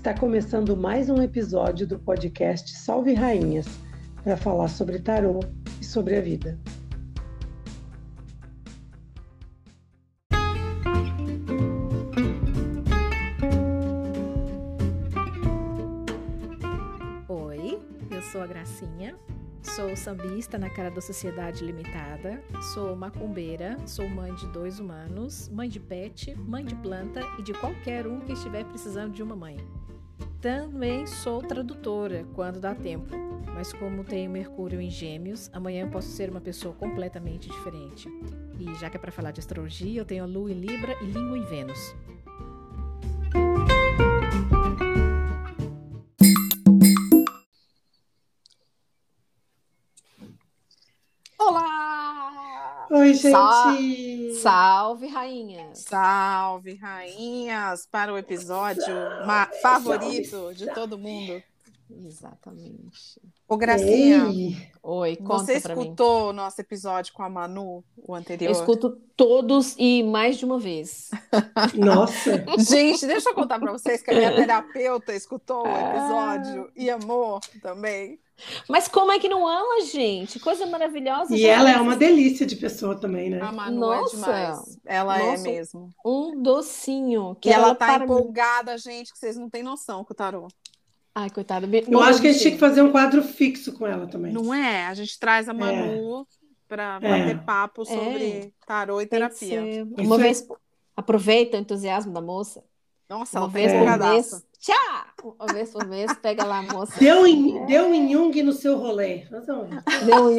Está começando mais um episódio do podcast Salve Rainhas para falar sobre tarô e sobre a vida. Sambista na cara da Sociedade Limitada, sou macumbeira, sou mãe de dois humanos, mãe de pet, mãe de planta e de qualquer um que estiver precisando de uma mãe. Também sou tradutora quando dá tempo, mas como tenho Mercúrio em Gêmeos, amanhã eu posso ser uma pessoa completamente diferente. E já que é para falar de astrologia, eu tenho a Lua em Libra e Língua em Vênus. Olá! Oi, gente! Sa- Salve, rainhas! Salve, rainhas, para o episódio ma- favorito de todo mundo. Exatamente. Ô, Gracinha, Ei, Oi, conta você escutou o nosso episódio com a Manu, o anterior? Eu escuto todos e mais de uma vez. nossa! Gente, deixa eu contar para vocês que a minha terapeuta escutou o Ah. episódio e amou também. Mas como é que não ama, gente? Coisa maravilhosa. E ela é uma delícia de pessoa também, né? A Manu Nossa. é demais. Ela é Nossa. mesmo. Um docinho. Que E ela tá para... empolgada, gente, que vocês não têm noção com o tarô. Ai, coitada. Eu acho que a gente tinha que fazer um quadro fixo com ela também. Não é? A gente traz a Manu para É. bater papo sobre tarô e terapia. Uma Isso vez... Aproveita o entusiasmo da moça. Nossa, Uma ela tá vez por empolgadaça. mês. Tchá! Uma vez por mês, pega lá a moça. Deu em, deu em Jung no seu rolê. Deu um...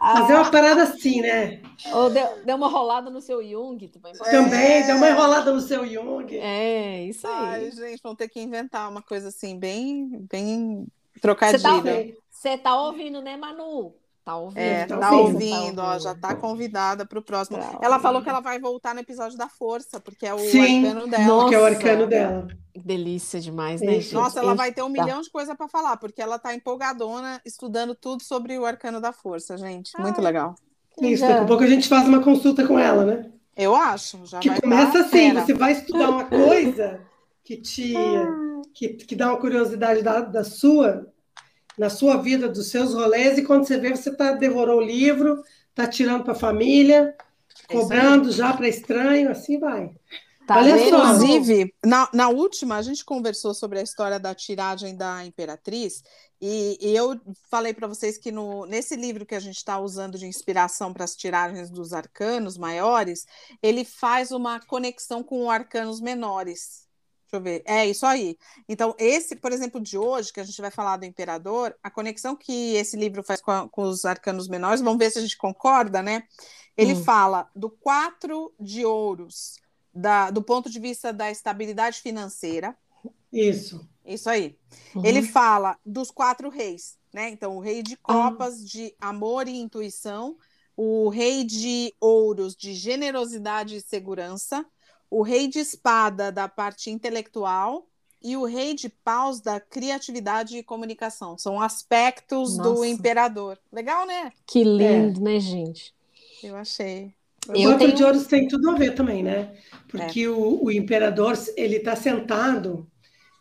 fazer uma parada assim, né? Ou deu, deu uma rolada no seu Jung também. Também, deu uma enrolada no seu Jung. É, isso aí. Ai, gente, vão ter que inventar uma coisa assim, bem, bem Você trocadilha. tá, você tá ouvindo, né, Manu? Tá ouvindo? É, Tá tá ouvindo, ouvindo, tá ó, já tá convidada para o próximo. Tá Ela falou que ela vai voltar no episódio da força, porque é o Sim. arcano dela. Nossa. Que é o arcano dela. Que delícia demais, né, gente? Nossa, ela Eu- vai ter um tá. milhão de coisa para falar, porque ela tá empolgadona estudando tudo sobre o arcano da força, gente. Muito Ai. legal. Isso, daqui a pouco a gente faz uma consulta com ela, né? Eu acho. Já Que vai começa tá assim, fera. você vai estudar uma coisa que te que, que dá uma curiosidade da, da sua, na sua vida, dos seus rolês, e quando você vê, você tá, devorou o livro, tá tirando para a família, É cobrando já para estranho, assim vai. Tá Olha só. Inclusive, na, na última, a gente conversou sobre a história da tiragem da Imperatriz, e, e eu falei para vocês que no, nesse livro que a gente está usando de inspiração para as tiragens dos arcanos maiores, ele faz uma conexão com arcanos menores. Deixa eu ver. É isso aí. Então, esse, por exemplo, de hoje, que a gente vai falar do Imperador, a conexão que esse livro faz com, a- com os arcanos menores, vamos ver se a gente concorda, né? Ele Hum. fala do quatro de ouros, da- do ponto de vista da estabilidade financeira. Isso. Isso aí. Uhum. Ele fala dos quatro reis, né? Então, o rei de copas, de amor e intuição, o rei de ouros, de generosidade e segurança, o rei de espada, da parte intelectual, e o rei de paus, da criatividade e comunicação. São aspectos do Nossa. imperador. Legal, né? Que lindo, né, gente? Eu achei. O Eu quatro tenho- de ouros tem tudo a ver também, né? É. Porque o, o imperador, ele está sentado,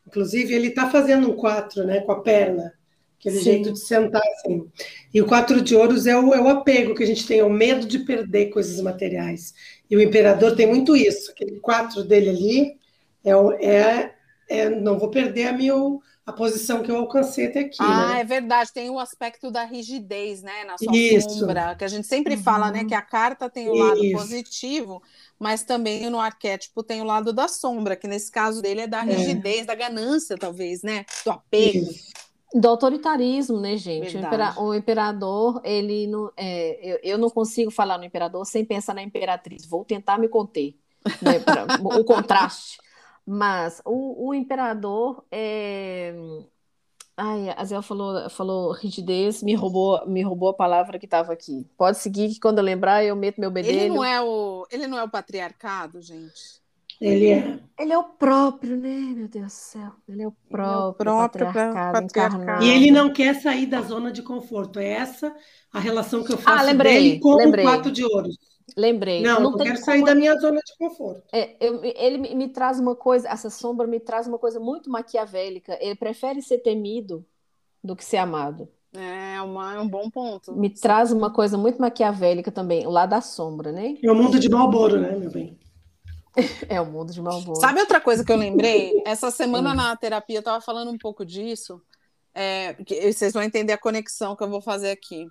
inclusive ele está fazendo um quatro, né? Com a perna, aquele Sim. jeito de sentar assim. E o quatro de ouros é o, é o apego que a gente tem, é o medo de perder coisas materiais. E o imperador tem muito isso, aquele quatro dele ali é, o- é, é não vou perder a minha a posição que eu alcancei até aqui, Ah, né? é verdade, tem o aspecto da rigidez, né, na sua Isso. sombra, que a gente sempre Uhum. fala, né, que a carta tem o lado Isso. positivo, mas também no arquétipo tem o lado da sombra, que nesse caso dele é da rigidez, da ganância, talvez, né, do apego. Isso. Do autoritarismo, né, gente? O, impera- o imperador, ele não. é, eu, eu não consigo falar no imperador sem pensar na imperatriz. Vou tentar me conter. né, pra- o contraste. Mas o, o imperador é... Ai, a Zé falou, falou rigidez, me roubou, me roubou a palavra que estava aqui. Pode seguir que quando eu lembrar eu meto meu bedelho. Ele não é o, ele não é o patriarcado, gente. Ele é. Ele é o próprio, né? Meu Deus do céu. Ele é o próprio, ele é o próprio patriarcado, patriarcado. E ele não quer sair da zona de conforto. É essa a relação que eu faço ah, lembrei, dele com lembrei. o quatro de ouros. Lembrei. Não, não, não quero como... sair da minha zona de conforto. É, eu, ele me, me, traz uma coisa, essa sombra me traz uma coisa muito maquiavélica. Ele prefere ser temido do que ser amado. É, uma, é um bom ponto. Me traz uma coisa muito maquiavélica também, lá da sombra, né? É o mundo de Malboro, né, meu bem? É o mundo de Malboro. Sabe outra coisa que eu lembrei? Essa semana na terapia eu estava falando um pouco disso. É, que vocês vão entender a conexão que eu vou fazer aqui.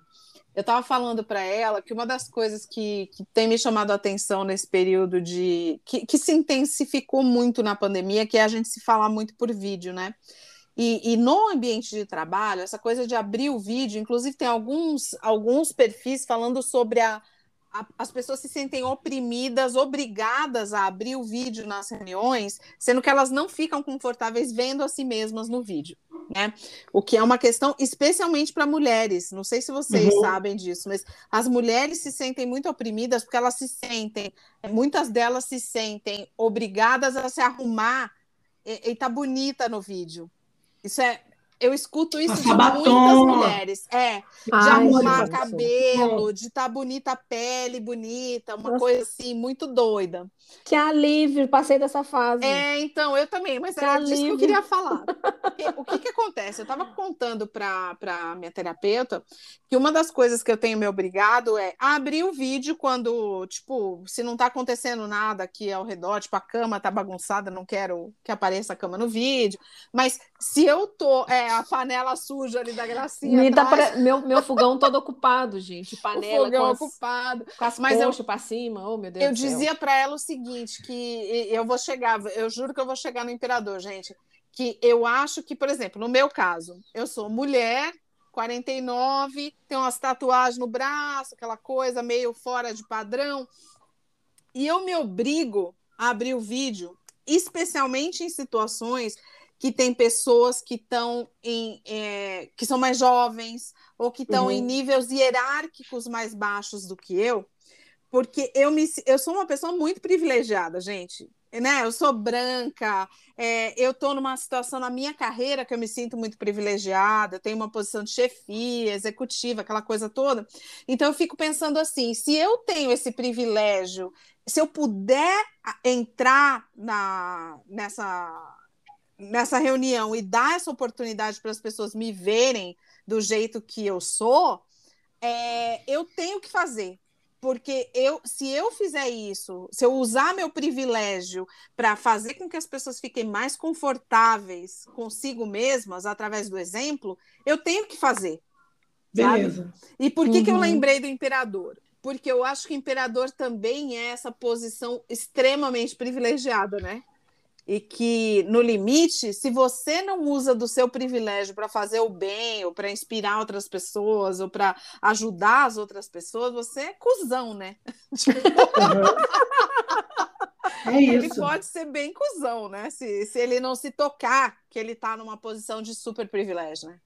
Eu estava falando para ela que uma das coisas que, que, tem me chamado a atenção nesse período de. Que, que, se intensificou muito na pandemia, que é a gente se falar muito por vídeo, né? E, e, no ambiente de trabalho, essa coisa de abrir o vídeo, inclusive tem alguns, alguns perfis falando sobre a, a, as pessoas se sentem oprimidas, obrigadas a abrir o vídeo nas reuniões, sendo que elas não ficam confortáveis vendo a si mesmas no vídeo né? O que é uma questão especialmente para mulheres. Não sei se vocês uhum. sabem disso, mas as mulheres se sentem muito oprimidas porque elas se sentem, muitas delas se sentem obrigadas a se arrumar e, e tá bonita no vídeo. Isso é eu escuto isso de muitas mulheres. É, de Ai, arrumar cabelo, de estar tá bonita a pele, bonita, uma Nossa. coisa assim, muito doida. Que alívio, passei dessa fase. É, então, eu também, mas que era alívio. disso que eu queria falar. o que que acontece? Eu estava contando para a minha terapeuta que uma das coisas que eu tenho me obrigado é abrir o vídeo quando, tipo, se não está acontecendo nada aqui ao redor, tipo, a cama tá bagunçada, não quero que apareça a cama no vídeo, mas se eu tô... É, a panela suja ali da gracinha. Tá pra... meu, meu fogão todo ocupado, gente. Panela o fogão com as, ocupado. Com as Mas eu, para cima, oh meu Deus Eu dizia para ela o seguinte, que eu vou chegar, eu juro que eu vou chegar no imperador, gente, que eu acho que, por exemplo, no meu caso, eu sou mulher, 49, tenho umas tatuagens no braço, aquela coisa meio fora de padrão, e eu me obrigo a abrir o vídeo, especialmente em situações que tem pessoas que estão em é, que são mais jovens ou que estão uhum. em níveis hierárquicos mais baixos do que eu, porque eu me eu sou uma pessoa muito privilegiada, gente. Né? Eu sou branca, é, eu estou numa situação na minha carreira que eu me sinto muito privilegiada, tenho uma posição de chefia, executiva, aquela coisa toda. Então eu fico pensando assim: se eu tenho esse privilégio, se eu puder entrar na, nessa nessa reunião e dar essa oportunidade para as pessoas me verem do jeito que eu sou, é, eu tenho que fazer. Porque eu, se eu fizer isso, se eu usar meu privilégio para fazer com que as pessoas fiquem mais confortáveis consigo mesmas através do exemplo, eu tenho que fazer. Beleza. Sabe? E por que, uhum. que eu uhum. lembrei do imperador? Porque eu acho que o imperador também é essa posição extremamente privilegiada, né? E que, no limite, se você não usa do seu privilégio para fazer o bem, ou para inspirar outras pessoas, ou para ajudar as outras pessoas, você é cuzão, né? É isso. Ele pode ser bem cuzão, né? Se, se ele não se tocar que ele está numa posição de super privilégio, né?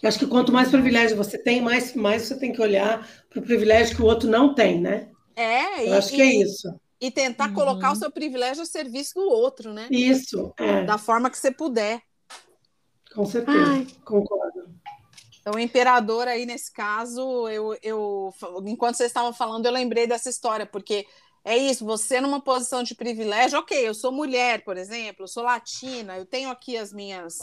Eu acho que quanto mais privilégio você tem, mais, mais você tem que olhar para o privilégio que o outro não tem, né? É, Eu e, acho que é isso e tentar uhum. colocar o seu privilégio a serviço do outro, né? Isso. É. Da forma que você puder. Com certeza, Ai. concordo. Então, o imperador aí, nesse caso, eu, eu enquanto vocês estavam falando, eu lembrei dessa história, porque é isso, você numa posição de privilégio, ok, eu sou mulher, por exemplo, eu sou latina, eu tenho aqui as minhas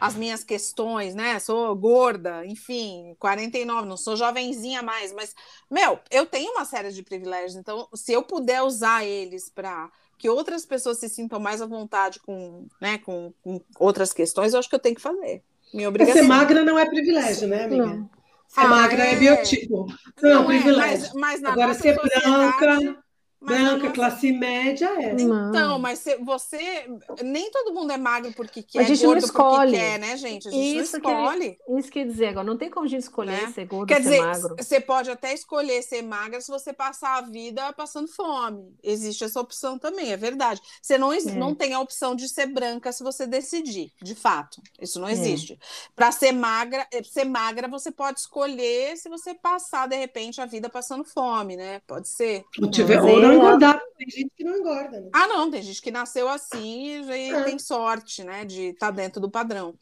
as minhas questões, né? Sou gorda, enfim, 49, não sou jovenzinha mais, mas, meu, eu tenho uma série de privilégios, então, se eu puder usar eles para que outras pessoas se sintam mais à vontade com, né, com, com, outras questões, eu acho que eu tenho que fazer. Minha obrigação. Ser magra não é privilégio, né, amiga? Não. Ser ah, magra é, é biotipo. Não, não é privilégio. Mas, mas Agora, ser branca. Branca, classe média é. Então, mas você. Nem todo mundo é magro porque quer, a gente não escolhe. quer, né, gente? A gente isso não escolhe. Que, isso quer dizer, agora não tem como a gente escolher né? ser gordo quer dizer, magro. Você pode até escolher ser magra se você passar a vida passando fome. Existe essa opção também, é verdade. Você não, é. não tem a opção de ser branca se você decidir, de fato. Isso não é. existe. É. Para ser magra, eh, ser magra, você pode escolher se você passar, de repente, a vida passando fome, né? Pode ser. Ou, tiver, ou não engordar. Tem gente que não engorda, né? Ah, não, tem gente que nasceu assim e é. tem sorte, né, de estar tá dentro do padrão.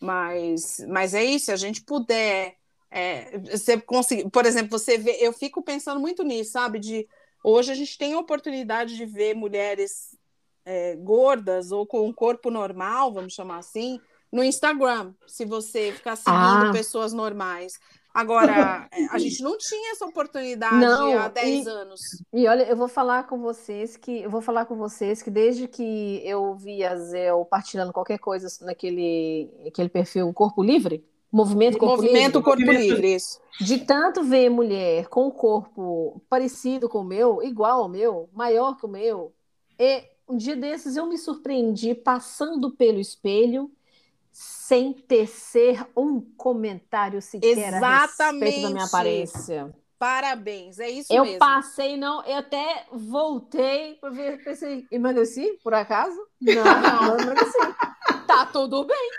Mas, mas é isso, se a gente puder. É, você conseguir, por exemplo, você vê, eu fico pensando muito nisso, sabe? De hoje a gente tem a oportunidade de ver mulheres é, gordas ou com um corpo normal, vamos chamar assim, no Instagram, se você ficar seguindo ah. pessoas normais. Agora, a gente não tinha essa oportunidade não, há 10 e, anos. E olha, eu vou falar com vocês que eu vou falar com vocês que desde que eu vi a Zé partilhando qualquer coisa naquele aquele perfil Corpo Livre, Movimento Corpo Movimento Livre. Corpo Livre, isso. De tanto ver mulher com o corpo parecido com o meu, igual ao meu, maior que o meu, e um dia desses eu me surpreendi passando pelo espelho sem tecer um comentário sequer Exatamente. a respeito da minha aparência. Parabéns, é isso eu mesmo. Eu passei, não, eu até voltei para ver, pensei, emagreci, por acaso? Não, não, emagreci. tá tudo bem.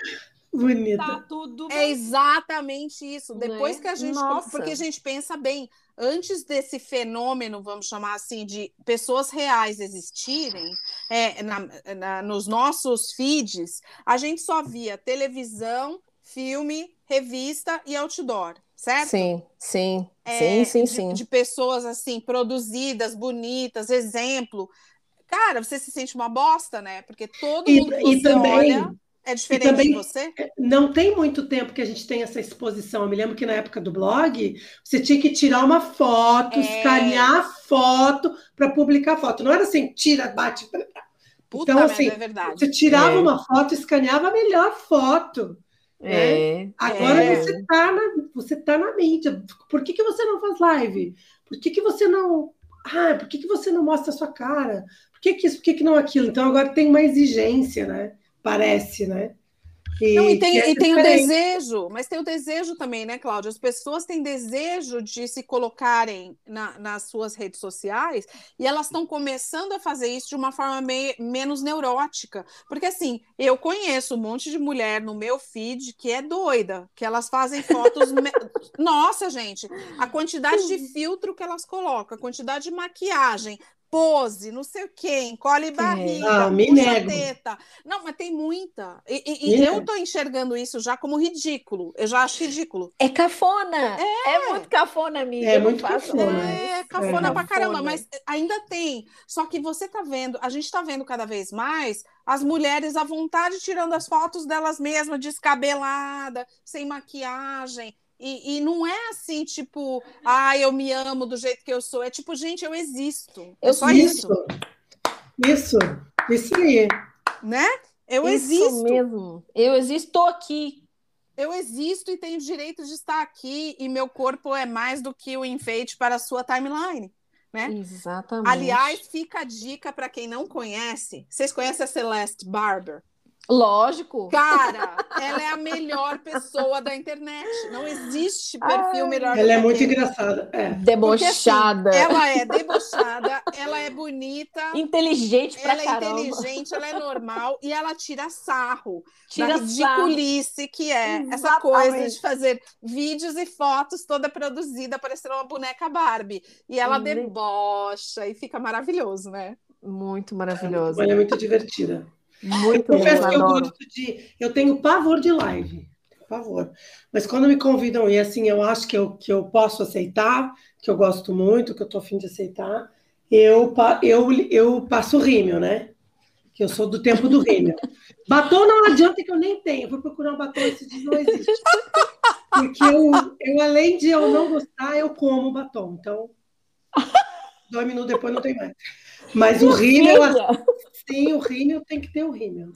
Bonita. Tá tudo é bem. É exatamente isso. Depois né? que a gente. Nossa. Porque a gente pensa bem, antes desse fenômeno, vamos chamar assim, de pessoas reais existirem, é, na, na, nos nossos feeds, a gente só via televisão, filme, revista e outdoor, certo? Sim, sim, é, sim, sim, de, sim. De pessoas assim, produzidas, bonitas, exemplo. Cara, você se sente uma bosta, né? Porque todo mundo que e, você também... olha é diferente também, de você? Não tem muito tempo que a gente tem essa exposição. Eu me lembro que na época do blog, você tinha que tirar uma foto, é... escanear a foto para publicar a foto. Não era assim, tira, bate. Puta então, assim, é verdade. Você tirava é. uma foto, escaneava a melhor foto. Né? É. Agora é. você está na, você tá na mídia. Por que, que você não faz live? Por que, que você não. Ah, por que, que você não mostra a sua cara? Por que, que isso, por que, que não aquilo? Então agora tem uma exigência, né? Parece, né? E, Não, e tem, é e tem o desejo, mas tem o desejo também, né, Cláudia? As pessoas têm desejo de se colocarem na, nas suas redes sociais e elas estão começando a fazer isso de uma forma me, menos neurótica. Porque, assim, eu conheço um monte de mulher no meu feed que é doida, que elas fazem fotos. me... Nossa, gente, a quantidade de filtro que elas colocam, a quantidade de maquiagem, pose, não sei o quê, encolhe barriga, ah, me puxa nego. teta. Não, mas tem muita. E, e, e eu tô enxergando isso já como ridículo. Eu já acho ridículo. É cafona. É, é muito cafona, amiga. É muito cafona. É, é cafona é. pra caramba, mas ainda tem. Só que você tá vendo, a gente tá vendo cada vez mais as mulheres à vontade tirando as fotos delas mesmas, descabelada, sem maquiagem. E, e, não é assim, tipo, ah, eu me amo do jeito que eu sou. É tipo, gente, eu existo. É só isso. Isso, isso aí. Né? Eu isso existo. mesmo. Eu existo aqui. Eu existo e tenho direito de estar aqui, e meu corpo é mais do que o enfeite para a sua timeline. Né? Exatamente. Aliás, fica a dica para quem não conhece. Vocês conhecem a Celeste Barber? Lógico. Cara, ela é a melhor pessoa da internet. Não existe perfil Ai, melhor. Ela é muito engraçada. É. Debochada. Porque, assim, ela é debochada, ela é bonita. Inteligente pra Ela caramba. é inteligente, ela é normal e ela tira sarro. Tira da ridiculice que é Exatamente. essa coisa de fazer vídeos e fotos toda produzida, parecendo uma boneca Barbie. E ela Sim. debocha e fica maravilhoso, né? Muito maravilhoso. Ela é muito divertida. Muito eu confesso que eu gosto de. Eu tenho pavor de live. Pavor. Mas quando me convidam, e assim, eu acho que eu, que eu posso aceitar, que eu gosto muito, que eu tô afim de aceitar, eu, eu, eu passo rímel, né? Que eu sou do tempo do rímel. Batom não adianta que eu nem tenho. Eu vou procurar um batom, esse dia não existe. Porque eu, eu, além de eu não gostar, eu como batom. Então, dois minutos depois não tem mais. Mas o rímel, Sim, o rímel tem que ter o rímel.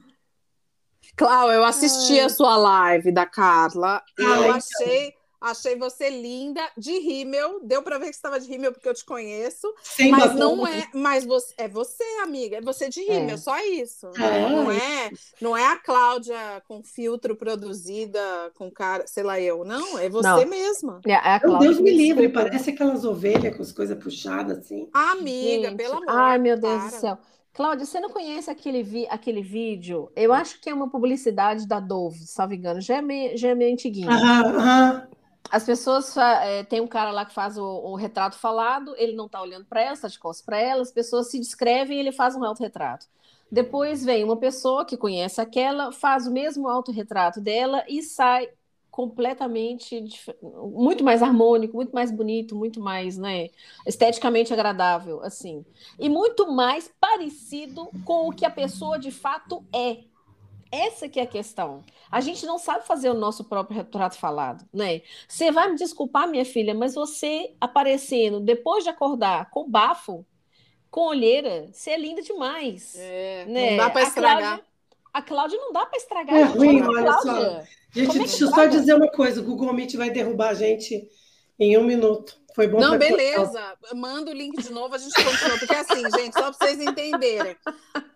Cláudia, eu assisti Ai. a sua live da Carla e eu então. achei Achei você linda, de rímel. Deu para ver que você estava de rímel porque eu te conheço. Sim, mas não é, mas você é você, amiga, é você de rímel, é. só isso. É. Não é, não é a Cláudia com filtro produzida com cara, sei lá eu, não, é você não. mesma. É, é meu Deus me livre, parece aquelas ovelhas com as coisas puxadas assim. Amiga, Gente, pelo amor. Ai, meu Deus para. do céu. Cláudia, você não conhece aquele, vi aquele vídeo? Eu acho que é uma publicidade da Dove, se não me engano. Já é meio, já é meio antiguinho. Aham, aham. As pessoas. É, tem um cara lá que faz o, o retrato falado, ele não está olhando para ela, está de costas para ela, as pessoas se descrevem e ele faz um autorretrato. Depois vem uma pessoa que conhece aquela, faz o mesmo autorretrato dela e sai completamente muito mais harmônico, muito mais bonito, muito mais, né, esteticamente agradável, assim, e muito mais parecido com o que a pessoa de fato é. Essa que é a questão. A gente não sabe fazer o nosso próprio retrato falado, né? Você vai me desculpar, minha filha, mas você aparecendo depois de acordar com bafo, com olheira, você é linda demais. É, né? Não dá para estragar. Cláudia, a Cláudia não dá para estragar. É ruim, olha só. Gente, é deixa eu só dizer uma coisa: o Google Meet vai derrubar a gente em um minuto. Foi bom. Não, beleza. Manda o link de novo, a gente continua. Porque assim, gente, só para vocês entenderem,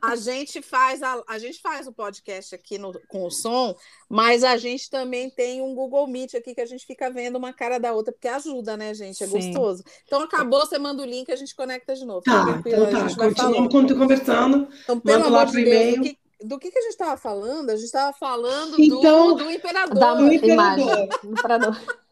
a gente faz a, a gente faz o podcast aqui no, com o som, mas a gente também tem um Google Meet aqui que a gente fica vendo uma cara da outra, porque ajuda, né, gente? É Sim. gostoso. Então acabou, você manda o link, a gente conecta de novo. Tá, então tá. Continuamos conversando. Então, pelo amor de Deus, o que, do que, que a gente estava falando? A gente estava falando então, do, do imperador. Da, do imperador. imperador.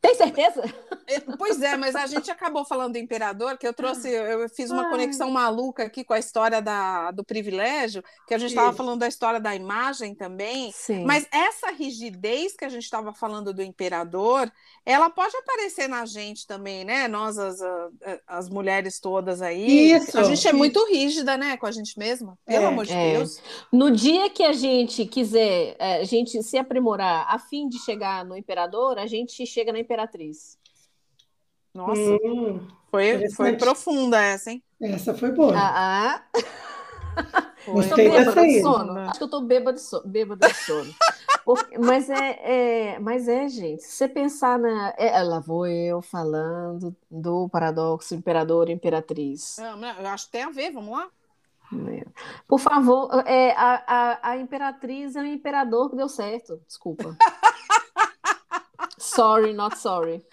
Tem certeza? É, pois é, mas a gente acabou falando do imperador, que eu trouxe, eu fiz uma Ai. conexão maluca aqui com a história da, do privilégio, que a gente estava falando da história da imagem também. Sim. Mas essa rigidez que a gente estava falando do imperador, ela pode aparecer na gente também, né? Nós, as, as mulheres todas aí. Isso. A gente é muito rígida, né, com a gente mesma, pelo é, amor de é. Deus. No dia que a gente quiser, é, a gente se aprimorar a fim de chegar no imperador, a gente chega na imperatriz. Nossa, hum, foi, foi profunda essa, hein? Essa foi boa. Ah, ah. Foi. Estou bêbada de sono. Acho que eu estou bêbada de sono. Bêbada de sono. Porque, mas, é, é, mas é, gente, se você pensar na. É, lá vou eu falando do paradoxo imperador e imperatriz. eu acho que tem a ver, vamos lá? É. Por favor, é, a, a, a imperatriz é o imperador que deu certo. Desculpa. sorry, not sorry.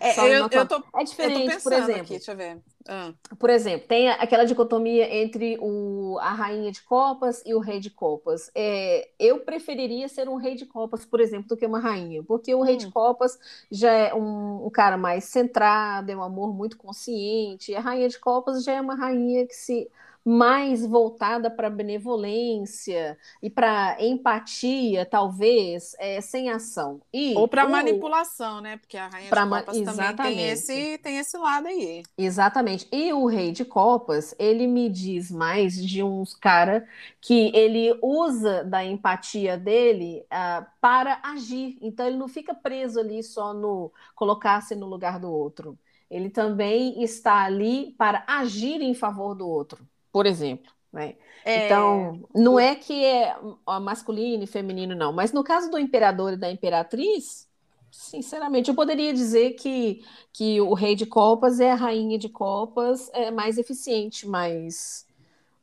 É, eu, eu tô, é diferente, por exemplo. Aqui, deixa eu ver. Ah. Por exemplo, tem aquela dicotomia entre o, a rainha de copas e o rei de copas. É, eu preferiria ser um rei de copas, por exemplo, do que uma rainha, porque o rei hum. de copas já é um, um, cara mais centrado, é um amor muito consciente, e a rainha de copas já é uma rainha que se mais voltada para benevolência e para empatia, talvez, é, sem ação. E, ou para manipulação, né? Porque a rainha de copas exatamente. também tem esse, tem esse lado aí. Exatamente. E o rei de copas, ele me diz mais de uns cara que ele usa da empatia dele uh, para agir. Então ele não fica preso ali só no colocar-se no lugar do outro. Ele também está ali para agir em favor do outro por exemplo. Né? É... Então, não é que é masculino e feminino, não. Mas no caso do imperador e da imperatriz, sinceramente, eu poderia dizer que, que o rei de copas é a rainha de copas é mais eficiente, mais,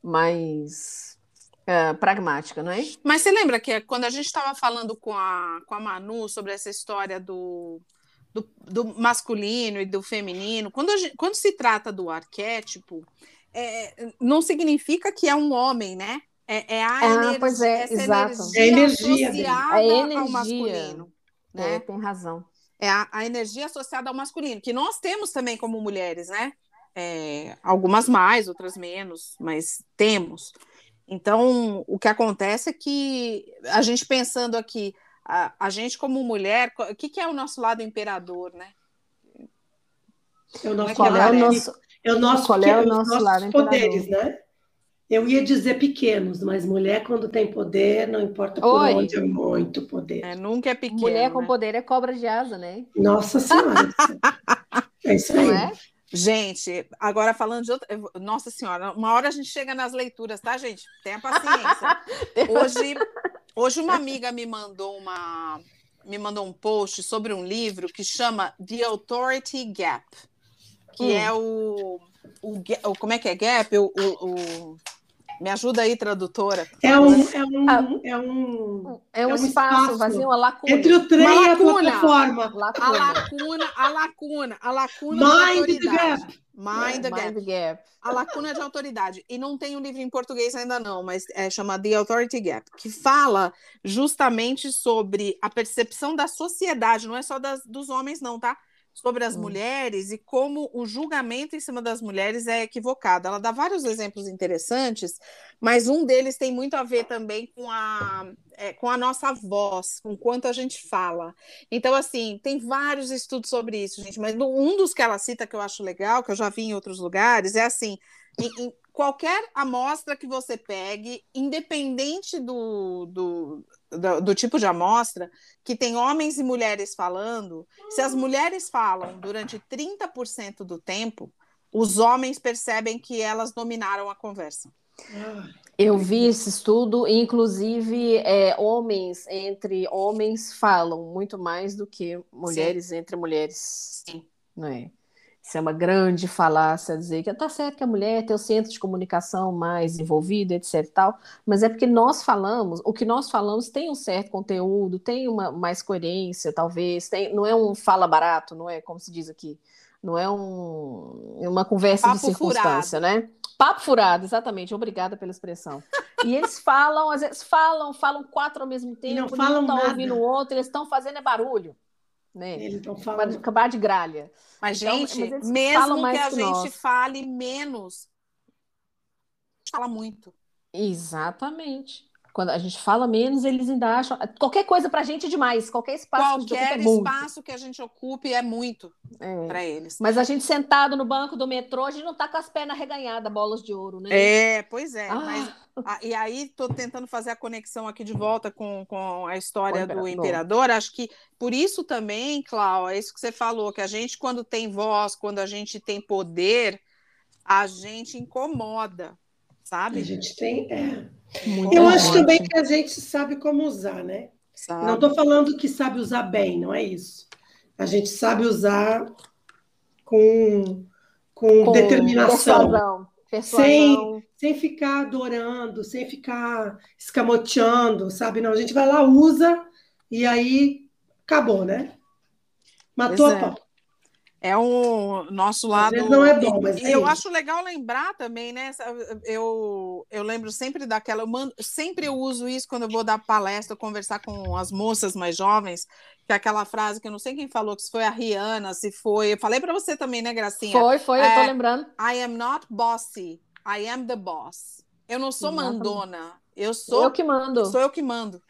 mais é, pragmática, não é? Mas você lembra que quando a gente estava falando com a, com a Manu sobre essa história do, do, do masculino e do feminino, quando, gente, quando se trata do arquétipo, é, não significa que é um homem, né? É, é a ah, energia, pois é, exato. energia, é energia associada é energia. ao masculino. Né? É, tem razão. É a, a, energia associada ao masculino, que nós temos também como mulheres, né? É, algumas mais, outras menos, mas temos. Então, o que acontece é que a gente pensando aqui, a, a gente como mulher, o que, que é o nosso lado imperador, né? É o nosso, qual é o nosso, é o nosso, Qual é o nosso nossos lado poderes, né? Eu ia dizer pequenos, mas mulher, quando tem poder, não importa por Oi. onde, é muito poder. É, nunca é pequeno. Mulher com né? poder é cobra de asa, né? Nossa Senhora. é isso aí. É? Gente, agora falando de outra. Nossa Senhora, uma hora a gente chega nas leituras, tá, gente? Tenha paciência. Hoje, Hoje uma amiga me mandou uma me mandou um post sobre um livro que chama The Authority Gap, que hum. é o, o, o, como é que é gap? O, o, o me ajuda aí, tradutora. É um, é um, ah, é um, é um, é um espaço, espaço, vazio, uma lacuna. Entre o trem e a plataforma. Lacuna. A lacuna, a lacuna, a lacuna Mind the gap. Mind, the, gap. Mind gap. A lacuna de autoridade. E não tem o um livro em português ainda não, mas é chamado The Authority Gap, que fala justamente sobre a percepção da sociedade, não é só das, dos homens não, tá? Sobre as hum. mulheres e como o julgamento em cima das mulheres é equivocado. Ela dá vários exemplos interessantes, mas um deles tem muito a ver também com a, é, com a nossa voz, com quanto a gente fala. Então, assim, tem vários estudos sobre isso, gente, mas um dos que ela cita que eu acho legal, que eu já vi em outros lugares, é assim. Em, em qualquer amostra que você pegue, independente do, do do, do, tipo de amostra, que tem homens e mulheres falando, se as mulheres falam durante 30% do tempo, os homens percebem que elas dominaram a conversa. Eu vi esse estudo, inclusive é, homens entre homens falam muito mais do que mulheres Sim. entre mulheres. Sim. Não é? Isso é uma grande falácia dizer que tá certo que a mulher tem o centro de comunicação mais envolvido, etc. Tal, mas é porque nós falamos, o que nós falamos tem um certo conteúdo, tem uma mais coerência, talvez, tem, não é um fala barato, não é como se diz aqui, não é um, uma conversa Papo de circunstância, furado. né? Papo furado, exatamente. Obrigada pela expressão. E eles falam, às vezes falam, falam quatro ao mesmo tempo, não falam um está ouvindo o outro, eles estão fazendo é barulho né? Eles falando. Acabar de gralha. Mas, então, gente, mas mesmo que a que gente nós. fale menos, fala muito. Exatamente. Quando a gente fala menos, eles ainda acham. Qualquer coisa para a gente é demais. Qualquer espaço Qualquer que é espaço que a gente ocupe é muito é. para eles. Mas a gente sentado no banco do metrô, a gente não tá com as pernas reganhadas, bolas de ouro, né? É, pois é. Ah. Mas, a, e aí estou tentando fazer a conexão aqui de volta com, com a história imperador. do imperador. Acho que por isso também, Clau, é isso que você falou, que a gente, quando tem voz, quando a gente tem poder, a gente incomoda, sabe? A gente tem. É. Muito eu acho também que a gente sabe como usar, né? Sabe. Não estou falando que sabe usar bem, não é isso. A gente sabe usar com, com, com determinação. Persuasão. Persuasão. Sem, sem ficar adorando, sem ficar escamoteando, sabe? Não, a gente vai lá, usa e aí acabou, né? Matou pois a é. pau. É o nosso lado. não é bom, mas e, é eu acho legal lembrar também, né? Eu, eu lembro sempre daquela. Eu mando, sempre eu uso isso quando eu vou dar palestra, conversar com as moças mais jovens, que é aquela frase que eu não sei quem falou, que se foi a Rihanna, se foi. Eu falei para você também, né, Gracinha? Foi, foi, é, eu tô lembrando. I am not bossy, I am the boss. Eu não sou mandona, eu sou. Eu que mando. Sou eu que mando.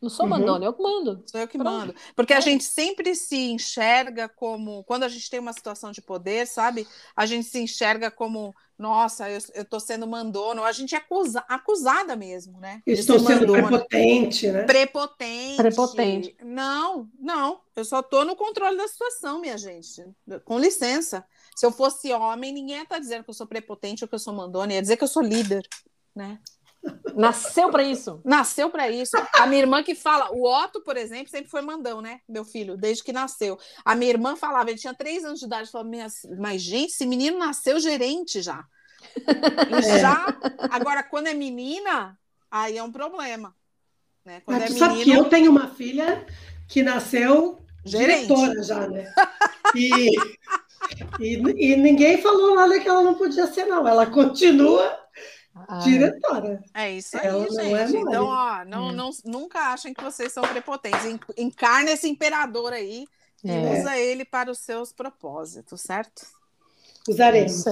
Não sou mandona, uhum. eu que mando. Sou eu que Pronto. mando. Porque a é. gente sempre se enxerga como. Quando a gente tem uma situação de poder, sabe? A gente se enxerga como. Nossa, eu, estou sendo mandona. A gente é acusa, acusada mesmo, né? Estou sendo mandona. prepotente, né? Prepotente. Prepotente. Não, não. Eu só estou no controle da situação, minha gente. Com licença. Se eu fosse homem, ninguém ia estar tá dizendo que eu sou prepotente ou que eu sou mandona. Ia dizer que eu sou líder, né? Nasceu para isso. Nasceu para isso. A minha irmã que fala, o Otto, por exemplo, sempre foi mandão, né? Meu filho, desde que nasceu. A minha irmã falava, ele tinha três anos de idade, falava, mas gente, esse menino nasceu gerente já. E é. já, agora quando é menina, aí é um problema. Né? Quando mas é menino... sabe que eu tenho uma filha que nasceu gerente. diretora já, né? E, e, e ninguém falou nada que ela não podia ser, não. Ela continua diretora. É isso aí, Ela gente. É então, ó, não, hum. não, nunca achem que vocês são prepotentes. Encarne esse imperador aí é. e usa ele para os seus propósitos, certo? Usaremos.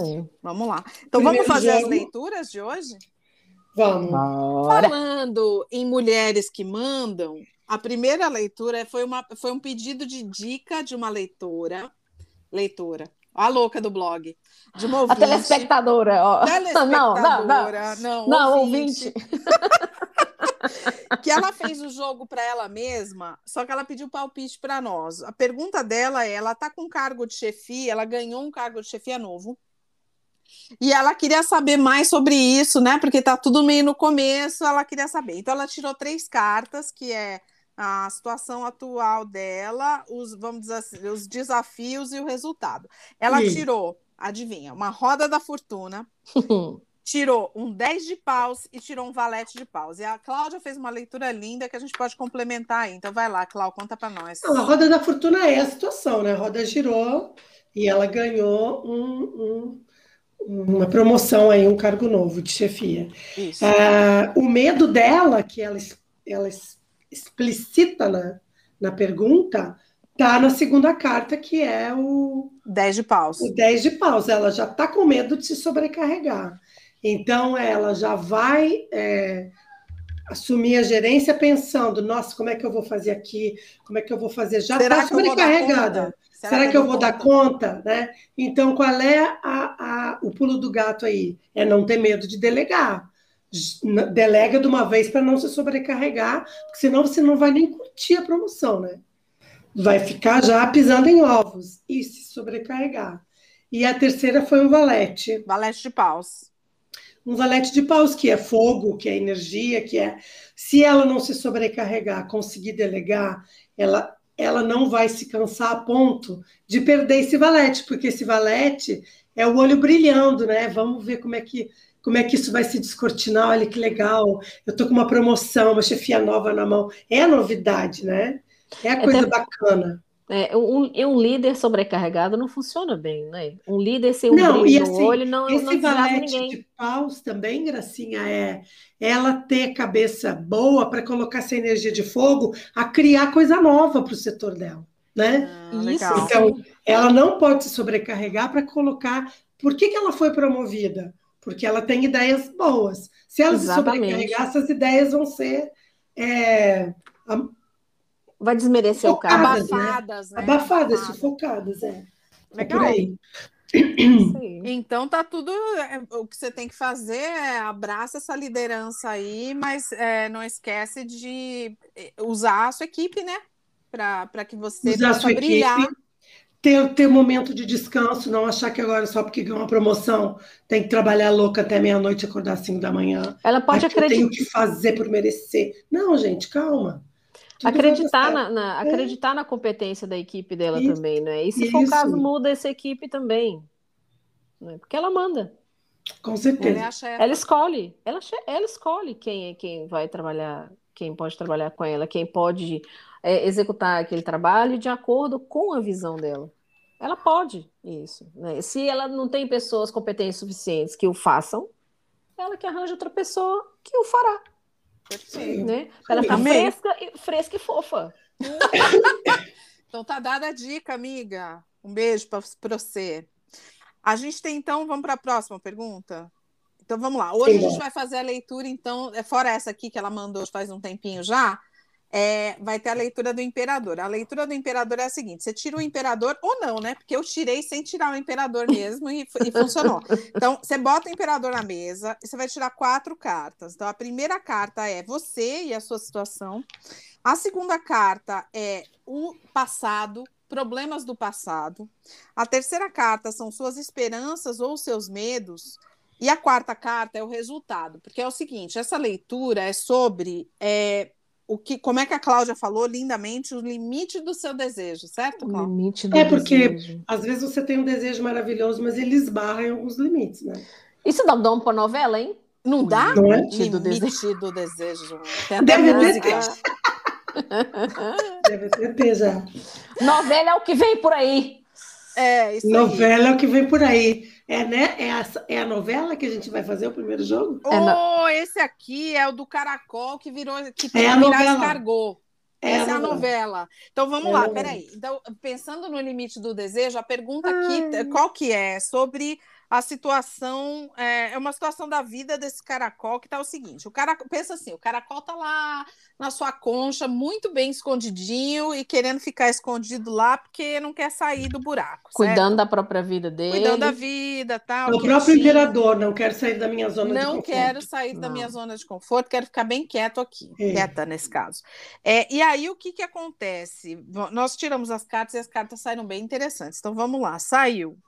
Vamos lá. Então, Primeiro vamos fazer jogo. as leituras de hoje? Vamos. Bora. Falando em mulheres que mandam, a primeira leitura foi, uma, foi um pedido de dica de uma leitora. Leitora. A louca do blog. De uma ouvinte. A telespectadora, ó. Telespectadora, não, não, não. não ouvinte. que ela fez o jogo para ela mesma, só que ela pediu palpite para nós. A pergunta dela é: ela tá com cargo de chefia, ela ganhou um cargo de chefia novo. E ela queria saber mais sobre isso, né? Porque tá tudo meio no começo, ela queria saber. Então ela tirou três cartas, que é a situação atual dela, os vamos dizer assim, os desafios e o resultado. Ela tirou, adivinha, uma roda da fortuna. tirou um 10 de paus e tirou um valete de paus. E a Cláudia fez uma leitura linda que a gente pode complementar aí. Então vai lá, Cláudia, conta para nós. Não, a roda da fortuna é a situação, né? A roda girou e ela ganhou um, um, uma promoção aí, um cargo novo de chefia. Ah, o medo dela, que ela, ela explicita na, na pergunta, tá na segunda carta, que é o 10 de paus. O 10 de paus. Ela já tá com medo de se sobrecarregar. Então, ela já vai é, assumir a gerência pensando: nossa, como é que eu vou fazer aqui? Como é que eu vou fazer? Já está sobrecarregada. Será, Será que eu vou dar conta? Né? Então, qual é a, a, o pulo do gato aí? É não ter medo de delegar. Delega de uma vez para não se sobrecarregar, porque senão você não vai nem curtir a promoção, né? Vai ficar já pisando em ovos e se sobrecarregar. E a terceira foi um valete. Valete de paus um valete de paus, que é fogo, que é energia, que é. Se ela não se sobrecarregar, conseguir delegar, ela, ela não vai se cansar a ponto de perder esse valete, porque esse valete é o olho brilhando, né? Vamos ver como é que como é que isso vai se descortinar, olha que legal, eu estou com uma promoção, uma chefia nova na mão. É a novidade, né? É a coisa bacana. É, um, um líder sobrecarregado não funciona bem, né? Um líder sem um não, brilho assim, no olho não Esse não valete ninguém. de paus também, Gracinha, é ela ter cabeça boa para colocar essa energia de fogo a criar coisa nova para o setor dela, né? Ah, Isso. Então, ela não pode se sobrecarregar para colocar... Por que, que ela foi promovida? Porque ela tem ideias boas. Se ela Exatamente. se sobrecarregar, essas ideias vão ser... É, vai desmerecer o cara. Abafadas, né? né? Abafadas, sufocadas, é. é Legal. Então tá tudo. É, o que você tem que fazer é abraça essa liderança aí, mas é, não esquece de é, usar a sua equipe, né? Para que você usar possa brilhar. Equipe, ter, ter momento de descanso, não achar que agora só porque ganhou uma promoção tem que trabalhar louca até meia-noite e acordar às cinco da manhã. Ela pode acreditar. Tenho que fazer por merecer. Não, gente, calma acreditar na, na, é. acreditar na competência da equipe dela isso, também, né? E se isso. for o caso, muda essa equipe também. Né? Porque ela manda. Com certeza. Ela, ela escolhe, ela, ela escolhe quem é quem vai trabalhar, quem pode trabalhar com ela, quem pode é, executar aquele trabalho de acordo com a visão dela. Ela pode isso. Né? Se ela não tem pessoas competentes suficientes que o façam, ela que arranja outra pessoa que o fará. Perfeito. Né? Ela ficar fresca, fresca e fofa. então tá dada a dica, amiga. Um beijo para você. A gente tem então, vamos para a próxima pergunta. Então vamos lá. Hoje Sim, a gente vai fazer a leitura, então, é fora essa aqui que ela mandou faz um tempinho já é, vai ter a leitura do imperador. A leitura do imperador é a seguinte: você tira o imperador ou não, né? Porque eu tirei sem tirar o imperador mesmo e, e funcionou. Então, você bota o imperador na mesa e você vai tirar quatro cartas. Então, a primeira carta é você e a sua situação. A segunda carta é o passado, problemas do passado. A terceira carta são suas esperanças ou seus medos. E a quarta carta é o resultado, porque é o seguinte: essa leitura é sobre é, o que, como é que a Cláudia falou lindamente, o limite do seu desejo, certo, Cláudia? O limite do é porque desejo. às vezes você tem um desejo maravilhoso, mas ele esbarra em alguns limites, né? Isso dá um dom para novela, hein? Não dá? Não é? Limite do desejo. Do desejo. Deve ter. Deve ter já. Novela é o que vem por aí. É, isso Novela aí. é o que vem por aí. É, né? É a, é a novela que a gente vai fazer o primeiro jogo? Oh, é no... esse aqui é o do Caracol que virou que é a novela. escargou. É Essa a é a novela. Então vamos é lá, peraí. Então, pensando no limite do desejo, a pergunta aqui, qual que é? Sobre a situação é, é, uma situação da vida desse caracol que tá o seguinte: o cara pensa assim, o caracol tá lá na sua concha, muito bem escondidinho e querendo ficar escondido lá porque não quer sair do buraco. Cuidando certo? da própria vida dele. Cuidando da vida, tal. o próprio imperador, não quero sair da minha zona não de conforto. Não quero sair da minha zona de conforto, quero ficar bem quieto aqui, é. quieta nesse caso. É, e aí o que que acontece? Nós tiramos as cartas e as cartas saíram bem interessantes. Então vamos lá, saiu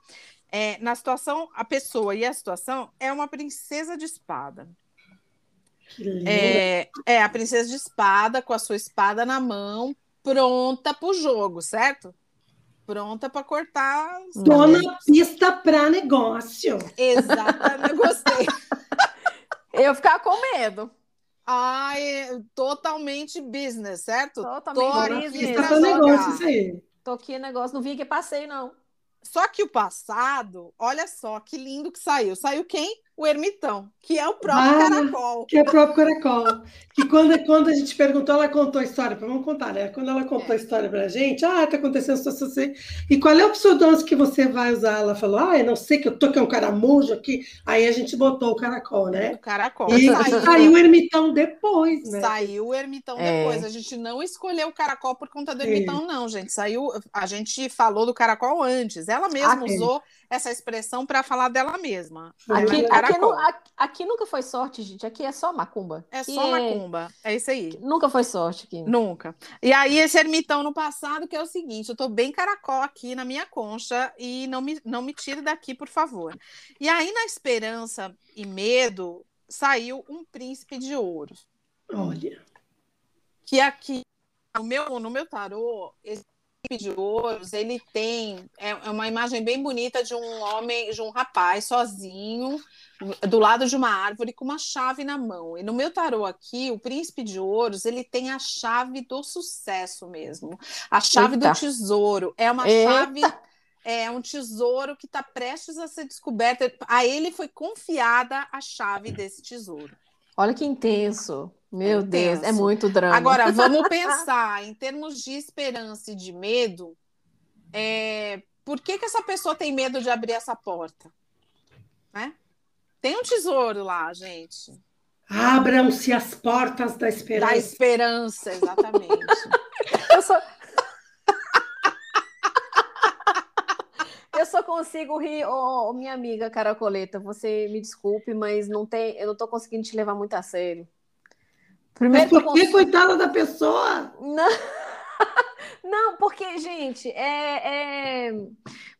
É, na situação, a pessoa e a situação é uma princesa de espada. É, é, a princesa de espada com a sua espada na mão, pronta para o jogo, certo? Pronta para cortar. Tô na pista para negócio. Exatamente, gostei. Eu ficar com medo. Ai, totalmente business, certo? Totalmente business. Pista para negócio, isso aí. Tô aqui negócio, não vi que passei, não. Só que o passado, olha só que lindo que saiu. Saiu quem? O ermitão, que é o próprio ah, caracol. Que é o próprio caracol. Que quando, quando a gente perguntou, ela contou a história, vamos contar, né? Quando ela contou é. a história pra gente, ah, tá acontecendo isso, assim. E qual é o pseudônimo que você vai usar? Ela falou, ah, eu não sei que eu tô que é um caramujo aqui. Aí a gente botou o caracol, né? O caracol. E saiu, saiu o ermitão depois, né? Saiu o ermitão é. depois. A gente não escolheu o caracol por conta do ermitão, não, gente. Saiu, a gente falou do caracol antes. Ela mesma ah, usou essa expressão para falar dela mesma. Aqui, aqui, nu, aqui, nunca foi sorte, gente. Aqui é só macumba. É só é... macumba. É isso aí. Nunca foi sorte aqui. Nunca. E aí, esse ermitão no passado, que é o seguinte: eu tô bem caracol aqui na minha concha e não me, não me tire daqui, por favor. E aí, na esperança e medo, saiu um príncipe de ouro. Olha. Que aqui, no meu, no meu tarô, esse de ouros, ele tem é, é uma imagem bem bonita de um homem, de um rapaz sozinho, do lado de uma árvore com uma chave na mão. E no meu tarô aqui, o príncipe de ouros, ele tem a chave do sucesso mesmo. A chave Eita. do tesouro. É uma Eita. chave é um tesouro que está prestes a ser descoberto. A ele foi confiada a chave desse tesouro. Olha que intenso. Meu é Deus, é muito drama. Agora, vamos pensar em termos de esperança e de medo. É, por que, que essa pessoa tem medo de abrir essa porta? Né? Tem um tesouro lá, gente. Abram-se as portas da esperança. Da esperança, exatamente. eu, só... eu só consigo rir, oh, minha amiga Caracoleta, você me desculpe, mas não tem, eu não estou conseguindo te levar muito a sério. Primeiro Mas por que, coitada da pessoa? Não. Não, porque, gente, é. é...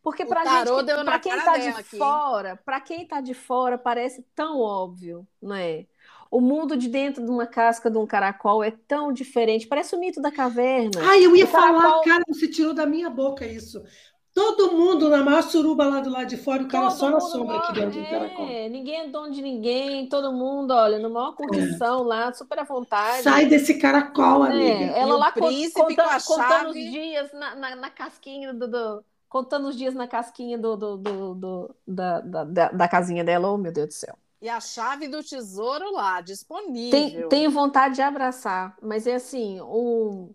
Porque pra gente, pra quem tá de aqui. fora, para quem tá de fora, parece tão óbvio, não é? O mundo de dentro de uma casca de um caracol é tão diferente, parece o mito da caverna. Ah, eu ia o falar, caracol... cara, você tirou da minha boca isso. Todo mundo na maior suruba lá do lado de fora, o cara todo só na sombra aqui dentro é, do caracol. Ninguém é dono de ninguém, todo mundo, olha, no maior curtição é. lá, super à vontade. Sai desse caracol, é, amiga. Ela lá contando, contando os dias na, na, na casquinha do, do, Contando os dias na casquinha do, do, do, do da, da, da, casinha dela, oh meu Deus do céu. E a chave do tesouro lá, disponível. Tem, tenho vontade de abraçar, mas é assim, o.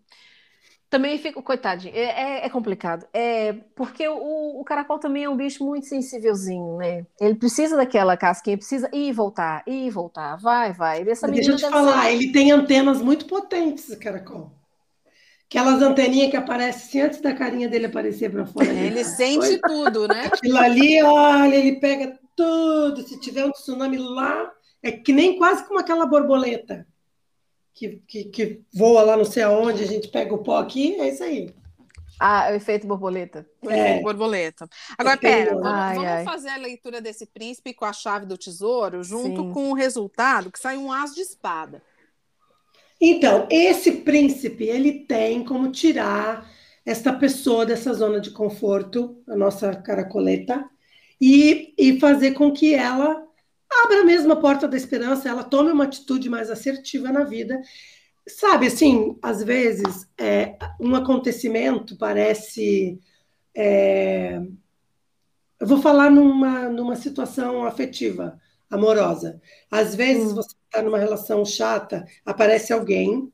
Também fico, coitadinho, é, é, é, complicado. É, porque o, o, caracol também é um bicho muito sensívelzinho, né? Ele precisa daquela casquinha, precisa ir e voltar, ir e voltar, vai, vai. Essa Deixa eu te falar, ser... ele tem antenas muito potentes, o caracol. Aquelas anteninhas que aparecem antes da carinha dele aparecer para fora. Ele sente tudo, né? Aquilo ali, olha, ele pega tudo. Se tiver um tsunami lá, é que nem quase como aquela borboleta que, que, que voa lá não sei aonde, a gente pega o pó aqui, é isso aí. Ah, o efeito borboleta. O é. efeito borboleta. Agora, pera, vamos, ai, vamos ai. fazer a leitura desse príncipe com a chave do tesouro, junto Sim. com o resultado que sai um as de espada. Então, esse príncipe, ele tem como tirar esta pessoa dessa zona de conforto, a nossa caracoleta, e, e fazer com que ela abra mesmo a porta da esperança, ela tome uma atitude mais assertiva na vida. Sabe, assim, às vezes é, um acontecimento parece. É, eu vou falar numa, numa situação afetiva, amorosa. Às vezes hum. você está numa relação chata, aparece alguém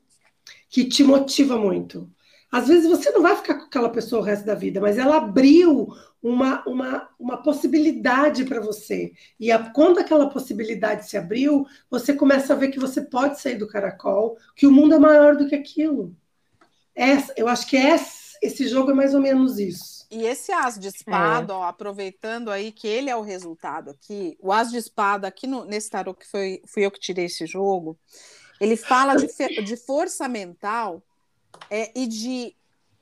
que te motiva muito. Às vezes você não vai ficar com aquela pessoa o resto da vida, mas ela abriu uma, uma, uma possibilidade para você. E a, quando aquela possibilidade se abriu, você começa a ver que você pode sair do caracol, que o mundo é maior do que aquilo. Essa, eu acho que esse, esse jogo é mais ou menos isso. E esse as de espada, é. ó, aproveitando aí que ele é o resultado aqui, o as de espada aqui no, nesse tarô que foi, fui eu que tirei esse jogo, ele fala de, de força mental é, e de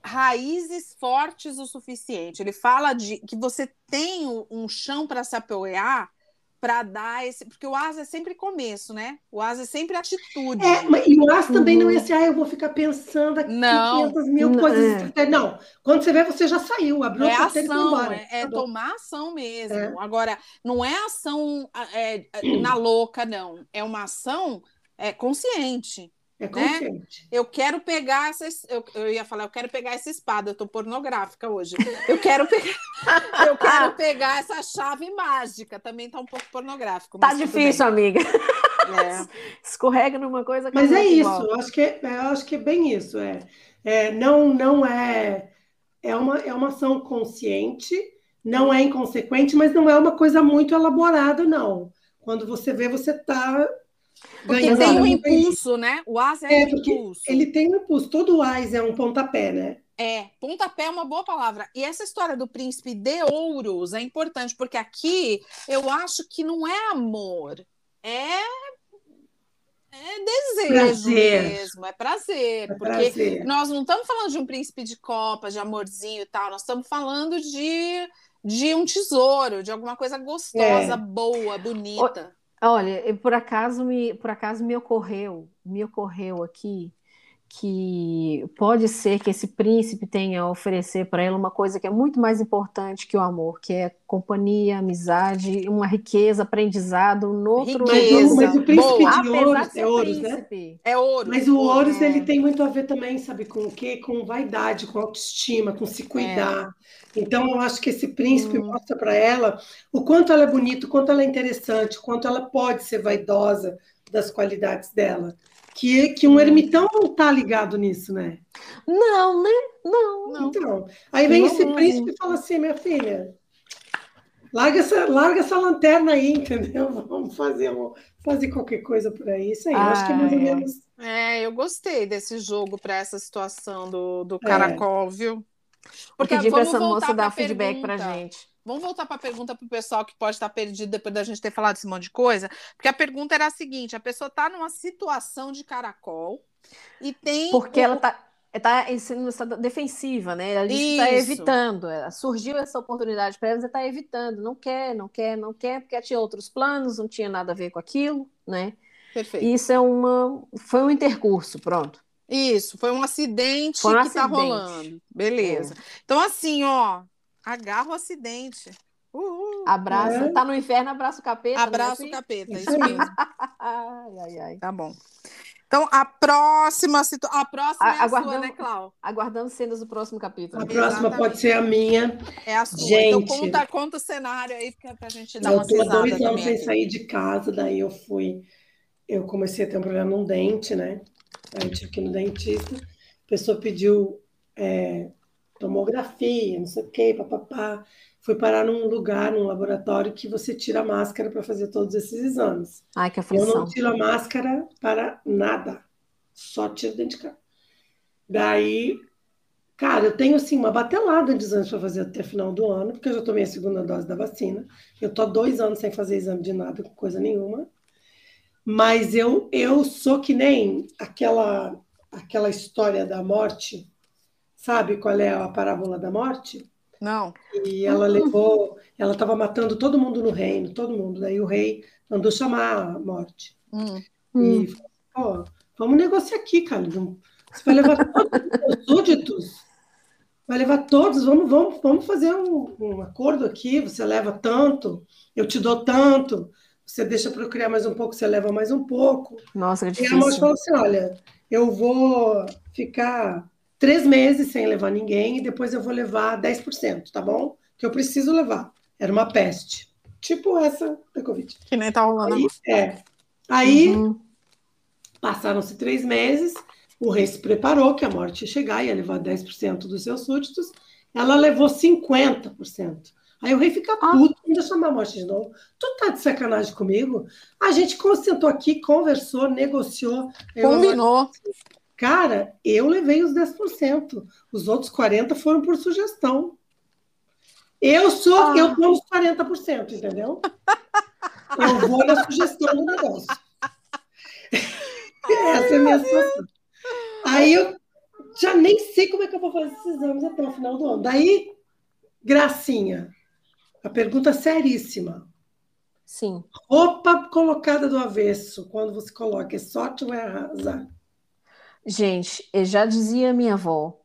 raízes fortes o suficiente. Ele fala de que você tem um chão para se apoiar para dar esse. Porque o asa é sempre começo, né? O asa é sempre atitude. É, e o asa também uhum. não é assim, ah, eu vou ficar pensando aqui não, 500 mil não, coisas. É. Não, quando você vê, você já saiu, abriu é a ação, é, é tomar ação mesmo. É. Agora, não é ação é, na louca, não. É uma ação é, consciente. É né? consciente. Né? Eu quero pegar essa. Eu, eu ia falar, eu quero pegar essa espada, eu tô pornográfica hoje. Eu quero pegar, eu quero pegar essa chave mágica. Também tá um pouco pornográfico. Tá difícil, amiga. É. Escorrega numa coisa que Mas é isso, eu acho que é, eu acho que é bem isso. É, é, não, não é. É uma, é uma ação consciente, não é inconsequente, mas não é uma coisa muito elaborada, não. Quando você vê, você está porque tem um impulso, né? O asa é, é um impulso. Ele tem um impulso. Todo ás é um pontapé, né? É, pontapé é uma boa palavra. E essa história do príncipe de ouros é importante, porque aqui eu acho que não é amor, é é desejo prazer. mesmo, é prazer. É porque prazer. nós não estamos falando de um príncipe de copas, de amorzinho e tal, nós estamos falando de, de um tesouro, de alguma coisa gostosa, é. boa, bonita. Olha, por acaso me, por acaso me ocorreu, me ocorreu aqui que pode ser que esse príncipe tenha a oferecer para ela uma coisa que é muito mais importante que o amor, que é companhia, amizade, uma riqueza, aprendizado no outro riqueza. Mas, o príncipe Boa. de ouros é ouros, né? É ouro. Mas o ouros é. ele tem muito a ver também, sabe, com o quê? Com vaidade, com autoestima, com se cuidar. É. Então eu acho que esse príncipe hum. mostra para ela o quanto ela é bonita, o quanto ela é interessante, o quanto ela pode ser vaidosa das qualidades dela que, que um ermitão não está ligado nisso, né? Não, né? Não. não. Então, aí vem não, esse príncipe e fala assim, minha filha, larga essa, larga essa lanterna aí, entendeu? Vamos fazer, vamos fazer qualquer coisa por aí. Isso aí, ah, acho que é mais ou menos. É, eu gostei desse jogo para essa situação do, do é. caracol, é. viu? Porque vamos para essa moça dar feedback para gente. Vamos voltar para a pergunta para o pessoal que pode estar perdido depois da gente ter falado esse monte de coisa. Porque a pergunta era a seguinte: a pessoa está numa situação de caracol e tem. Porque o... ela está está em defensiva, né? Ela está evitando. Surgiu essa oportunidade para ela, você está evitando. Não quer, não quer, não quer, porque tinha outros planos, não tinha nada a ver com aquilo, né? Perfeito. Isso é uma, foi um intercurso, pronto. Isso, foi um acidente foi um que está rolando. Beleza. É. Então, assim, ó, Agarra o acidente. Uhul. Abraça, é. tá no inferno, abraça o capeta. Abraça o capeta, isso mesmo. ai, ai, ai. Tá bom. Então, a próxima situação. A próxima a, é a sua, né, Clau? Aguardando cenas do próximo capítulo. A próxima Exatamente. pode ser a minha. É a sua. Então, gente, então, conta, conta o cenário aí, porque é pra gente dar eu uma Eu tô dois anos sem sair de casa, daí eu fui. Eu comecei a ter um problema num dente, né? Aí eu tive que ir no dentista. A pessoa pediu é, tomografia, não sei o quê, papapá. Fui parar num lugar, num laboratório, que você tira a máscara para fazer todos esses exames. Ai, que aflição. Eu não tiro a máscara para nada, só tiro dentro de casa. Daí, cara, eu tenho assim uma batelada de exames para fazer até final do ano, porque eu já tomei a segunda dose da vacina. Eu tô há dois anos sem fazer exame de nada, coisa nenhuma. Mas eu, eu sou que nem aquela, aquela história da morte Sabe qual é a parábola da morte? Não. E ela levou, ela estava matando todo mundo no reino, todo mundo. Daí o rei mandou chamar a morte. Hum. E falou, pô, vamos negociar aqui, cara. Você vai levar todos os súditos, vai levar todos, vamos, vamos, vamos fazer um, um acordo aqui, você leva tanto, eu te dou tanto, você deixa para eu criar mais um pouco, você leva mais um pouco. Nossa, que difícil. E a morte falou assim: olha, eu vou ficar três meses sem levar ninguém e depois eu vou levar 10%, tá bom? Que eu preciso levar. Era uma peste. Tipo essa da Covid. Que nem tá rolando. Aí, é. Aí uhum. passaram-se três meses, o rei se preparou que a morte ia chegar, ia levar 10% dos seus súditos. Ela levou 50%. Aí o rei fica ah. puto, ainda chamar a morte de novo. Tu tá de sacanagem comigo? A gente sentou aqui, conversou, negociou. Combinou. Cara, eu levei os 10%. Os outros 40% foram por sugestão. Eu sou, ah. eu dou os 40%, entendeu? Eu vou na sugestão do negócio. Essa é a minha situação. Aí eu já nem sei como é que eu vou fazer esses exames até o final do ano. Daí, Gracinha, a pergunta seríssima. Sim. Roupa colocada do avesso, quando você coloca, é sorte ou é azar? Gente, já dizia minha avó.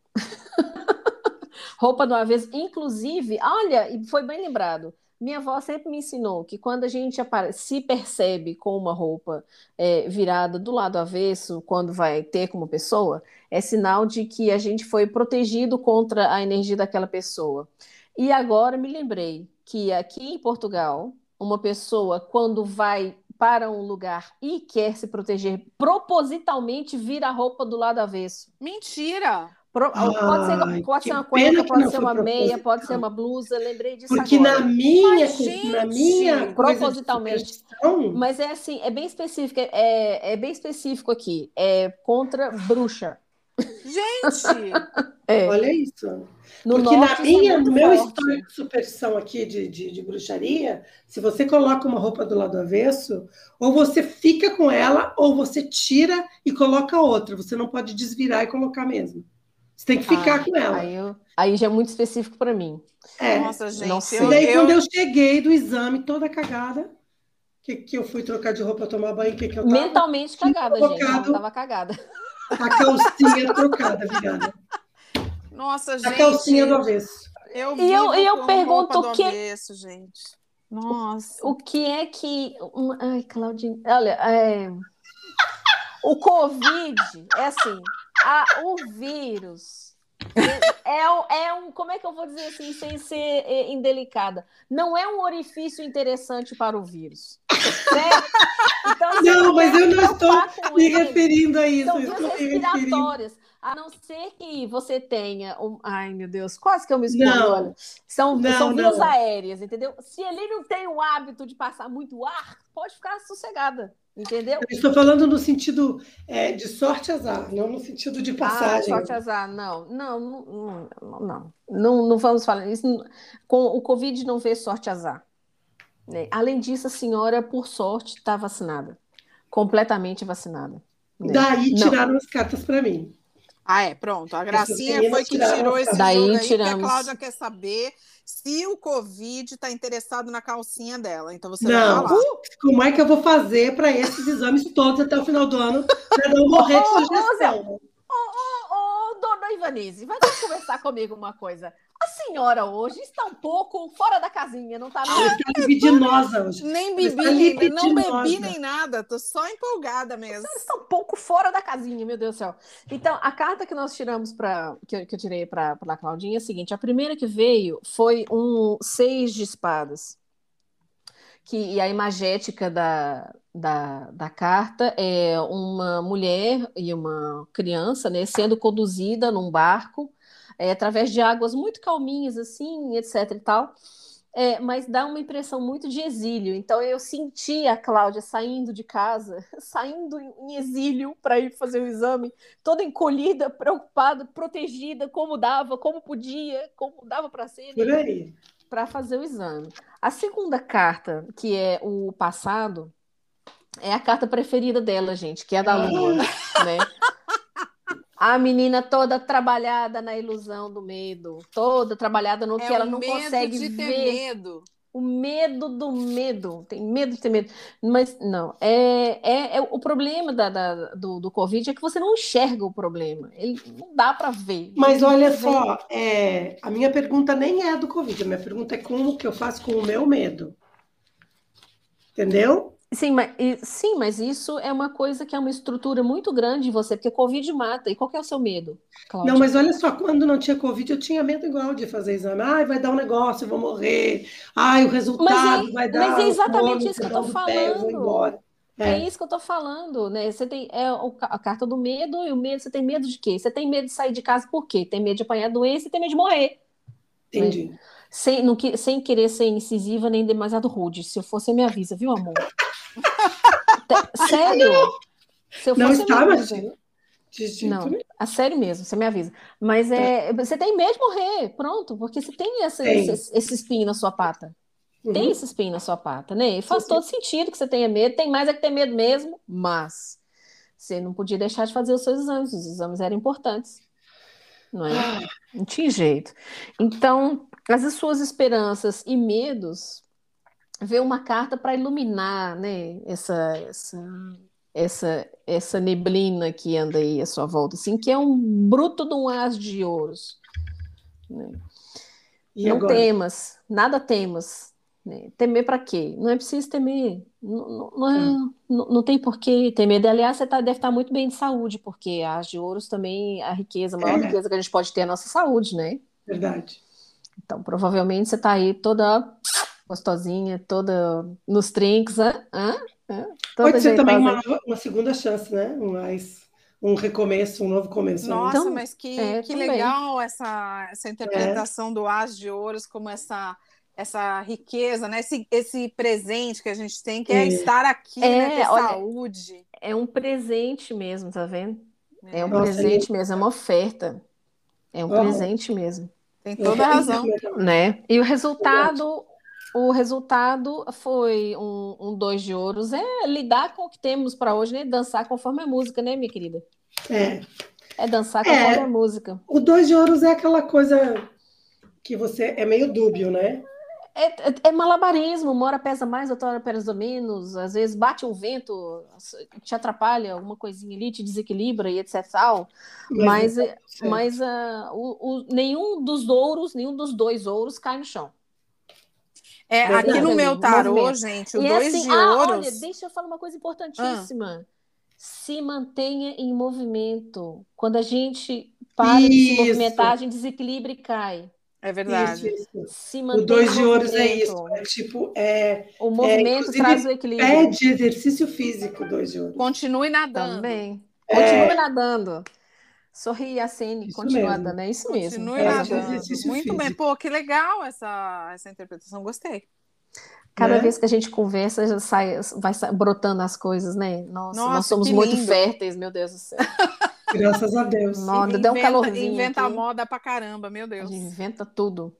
Roupa do avesso, inclusive, olha, e foi bem lembrado. Minha avó sempre me ensinou que quando a gente se percebe com uma roupa é, virada do lado avesso, quando vai ter como pessoa, é sinal de que a gente foi protegido contra a energia daquela pessoa. E agora me lembrei que aqui em Portugal, uma pessoa, quando vai para um lugar e quer se proteger, propositalmente vira a roupa do lado avesso. Mentira! Pro, pode ser, pode ser uma cueca, pode ser uma meia, pode ser uma blusa, lembrei disso Porque agora. na minha, mas, na minha propositalmente, mas é assim, é bem específico, é, é bem específico aqui, é contra bruxa. Gente! é. Olha isso. No Porque na é minha, no meu forte. histórico de superstição aqui de, de, de, bruxaria, se você coloca uma roupa do lado avesso, ou você fica com ela, ou você tira e coloca outra. Você não pode desvirar e colocar mesmo. Você tem que ficar ah, com ela. Aí, eu, aí, já é muito específico para mim. É. Nossa, gente. Não sei. E daí, eu... quando eu cheguei do exame, toda cagada, que, que eu fui trocar de roupa, tomar banho, que, que eu tava? Mentalmente cagada, gente. Eu tava cagada. A calcinha trocada, virada. Nossa, gente. A calcinha do avesso. Eu e eu, eu pergunto o que. Avesso, gente. Nossa. O que é que. Ai, Claudine. Olha, é... o Covid é assim: a, o vírus. É, é, um, como é que eu vou dizer assim, sem ser é, indelicada? Não é um orifício interessante para o vírus. Certo? Então, não, mas eu não estou me referindo a isso. São duas respiratórias. A não ser que você tenha um. Ai, meu Deus, quase que eu me olha. São, não, são vias aéreas, entendeu? Se ele não tem o hábito de passar muito ar, pode ficar sossegada. Entendeu? Eu estou falando no sentido é, de sorte azar, não no sentido de ah, passagem. Ah, sorte azar, não. Não, não, não, não. Não, não vamos falar isso. Com o Covid não vê sorte azar. Né? Além disso, a senhora, por sorte, está vacinada. Completamente vacinada. Né? Daí tiraram não. as cartas para mim. Ah, é, pronto. A Gracinha foi que tirou esse Daí jogo aí, tiramos. a Cláudia quer saber se o Covid está interessado na calcinha dela. Então você não. vai falar. Como é que eu vou fazer para esses exames todos até o final do ano para não morrer de sugestão? Ô, ô, ô, dona Ivanise, vai conversar comigo uma coisa. A senhora hoje está um pouco fora da casinha, não está? Está libidinosa hoje. Nem bebi, nem, não bebi nem nada, tô só empolgada mesmo. Você está um pouco fora da casinha, meu Deus do céu. Então, a carta que nós tiramos para que, eu, que eu tirei para a Claudinha é a seguinte: a primeira que veio foi um seis de espadas. Que, e a imagética da, da, da carta é uma mulher e uma criança né, sendo conduzida num barco é, através de águas muito calminhas, assim, etc e tal. É, mas dá uma impressão muito de exílio. Então eu senti a Cláudia saindo de casa, saindo em exílio para ir fazer o exame, toda encolhida, preocupada, protegida, como dava, como podia, como dava para ser. Para fazer o exame. A segunda carta, que é o passado, é a carta preferida dela, gente, que é a da Lua, né? A menina toda trabalhada na ilusão do medo, toda trabalhada no é que ela não consegue de ver. Ter medo. O medo do medo, tem medo de ter medo. Mas não, é, é, é o problema da, da, do, do Covid é que você não enxerga o problema. Ele não dá para ver. Mas olha só, é, a minha pergunta nem é do Covid, a minha pergunta é como que eu faço com o meu medo. Entendeu? Sim mas, sim, mas isso é uma coisa que é uma estrutura muito grande em você, porque Covid mata. E qual é o seu medo, Cláudia? Não, mas olha só, quando não tinha Covid, eu tinha medo igual de fazer exame. Ai, vai dar um negócio, eu vou morrer. Ai, o resultado é, vai dar. Mas é exatamente isso que eu estou falando. É. é. isso que eu estou falando, né? Você tem é, a carta do medo, e o medo, você tem medo de quê? Você tem medo de sair de casa por quê? Tem medo de apanhar doença e tem medo de morrer. Entendi. Né? Sem, não, sem querer ser incisiva nem demasiado rude. Se eu fosse, me avisa, viu, amor? Sério? Se eu não está, mas... Não, a sério mesmo, você me avisa. Mas é, você tem medo de morrer, pronto, porque você tem essa, tem. Esse, esse espinho na sua pata. Uhum. Tem esse espinho na sua pata, né? E faz sim, todo sim. sentido que você tenha medo, tem mais é que ter medo mesmo, mas você não podia deixar de fazer os seus exames, os exames eram importantes. não é? Não tinha jeito. Então, as suas esperanças e medos veio uma carta para iluminar, né, essa, essa, essa, essa neblina que anda aí à sua volta, assim, que é um bruto de um as de ouros. Né? não agora? temas, nada temas. Né? Temer para quê? Não é preciso temer. Não, não, não, é, hum. não, não tem por que temer. Aliás, você tá, deve estar muito bem de saúde, porque a as de ouros também, a riqueza, a maior é. riqueza que a gente pode ter é a nossa saúde, né? Verdade. Então, provavelmente você está aí toda gostosinha, toda nos trinks, hã? Hã? Pode ser também uma, uma, segunda chance, né? Um, mais, um recomeço, um novo começo. Nossa, então, mas que, é, que legal essa, essa interpretação é. do As de Ouros como essa essa riqueza, né? Esse, esse presente que a gente tem, que é, é estar aqui, né? é, né? Ter olha, saúde. É um presente mesmo, tá vendo? É, é um Nossa, presente mesmo, é uma oferta. É um oh. presente mesmo. Tem toda a razão. Né? E o resultado o resultado foi um, um dois de ouros. É lidar com o que temos para hoje, né? Dançar conforme a música, né, minha querida? É. É dançar conforme é, a música. O dois de ouros é aquela coisa que você é meio dúbio, né? É, é, é, malabarismo, uma hora pesa mais, outra hora pesa menos, às vezes bate um vento, te atrapalha, alguma coisinha ali, te desequilibra e etc. Tal. Mas, mas, mas uh, o, o, nenhum dos ouros, nenhum dos dois ouros cai no chão. É, aqui no meu tarô, gente, o e dois assim, de ah, ouros. Olha, deixa eu falar uma coisa importantíssima. Ah. Se mantenha em movimento. Quando a gente para isso. de se movimentar, a gente desequilibra e cai. É verdade. Isso, isso. Se o dois de ouros é isso. É tipo, é, o movimento é, traz o equilíbrio. É de exercício físico, dois de ouros. Continue nadando. Também. É. Continue nadando. Sorri, acene, continua dando, é isso mesmo. Continue é, nadando. Muito físico. bem. Pô, que legal essa, essa interpretação, gostei. Cada né? vez que a gente conversa, já sai, vai brotando as coisas, né? Nossa, Nossa nós somos muito lindo. férteis, meu Deus do céu. Graças a Deus. Nossa, deu um calorzinho. Inventa aqui. moda pra caramba, meu Deus. Inventa tudo.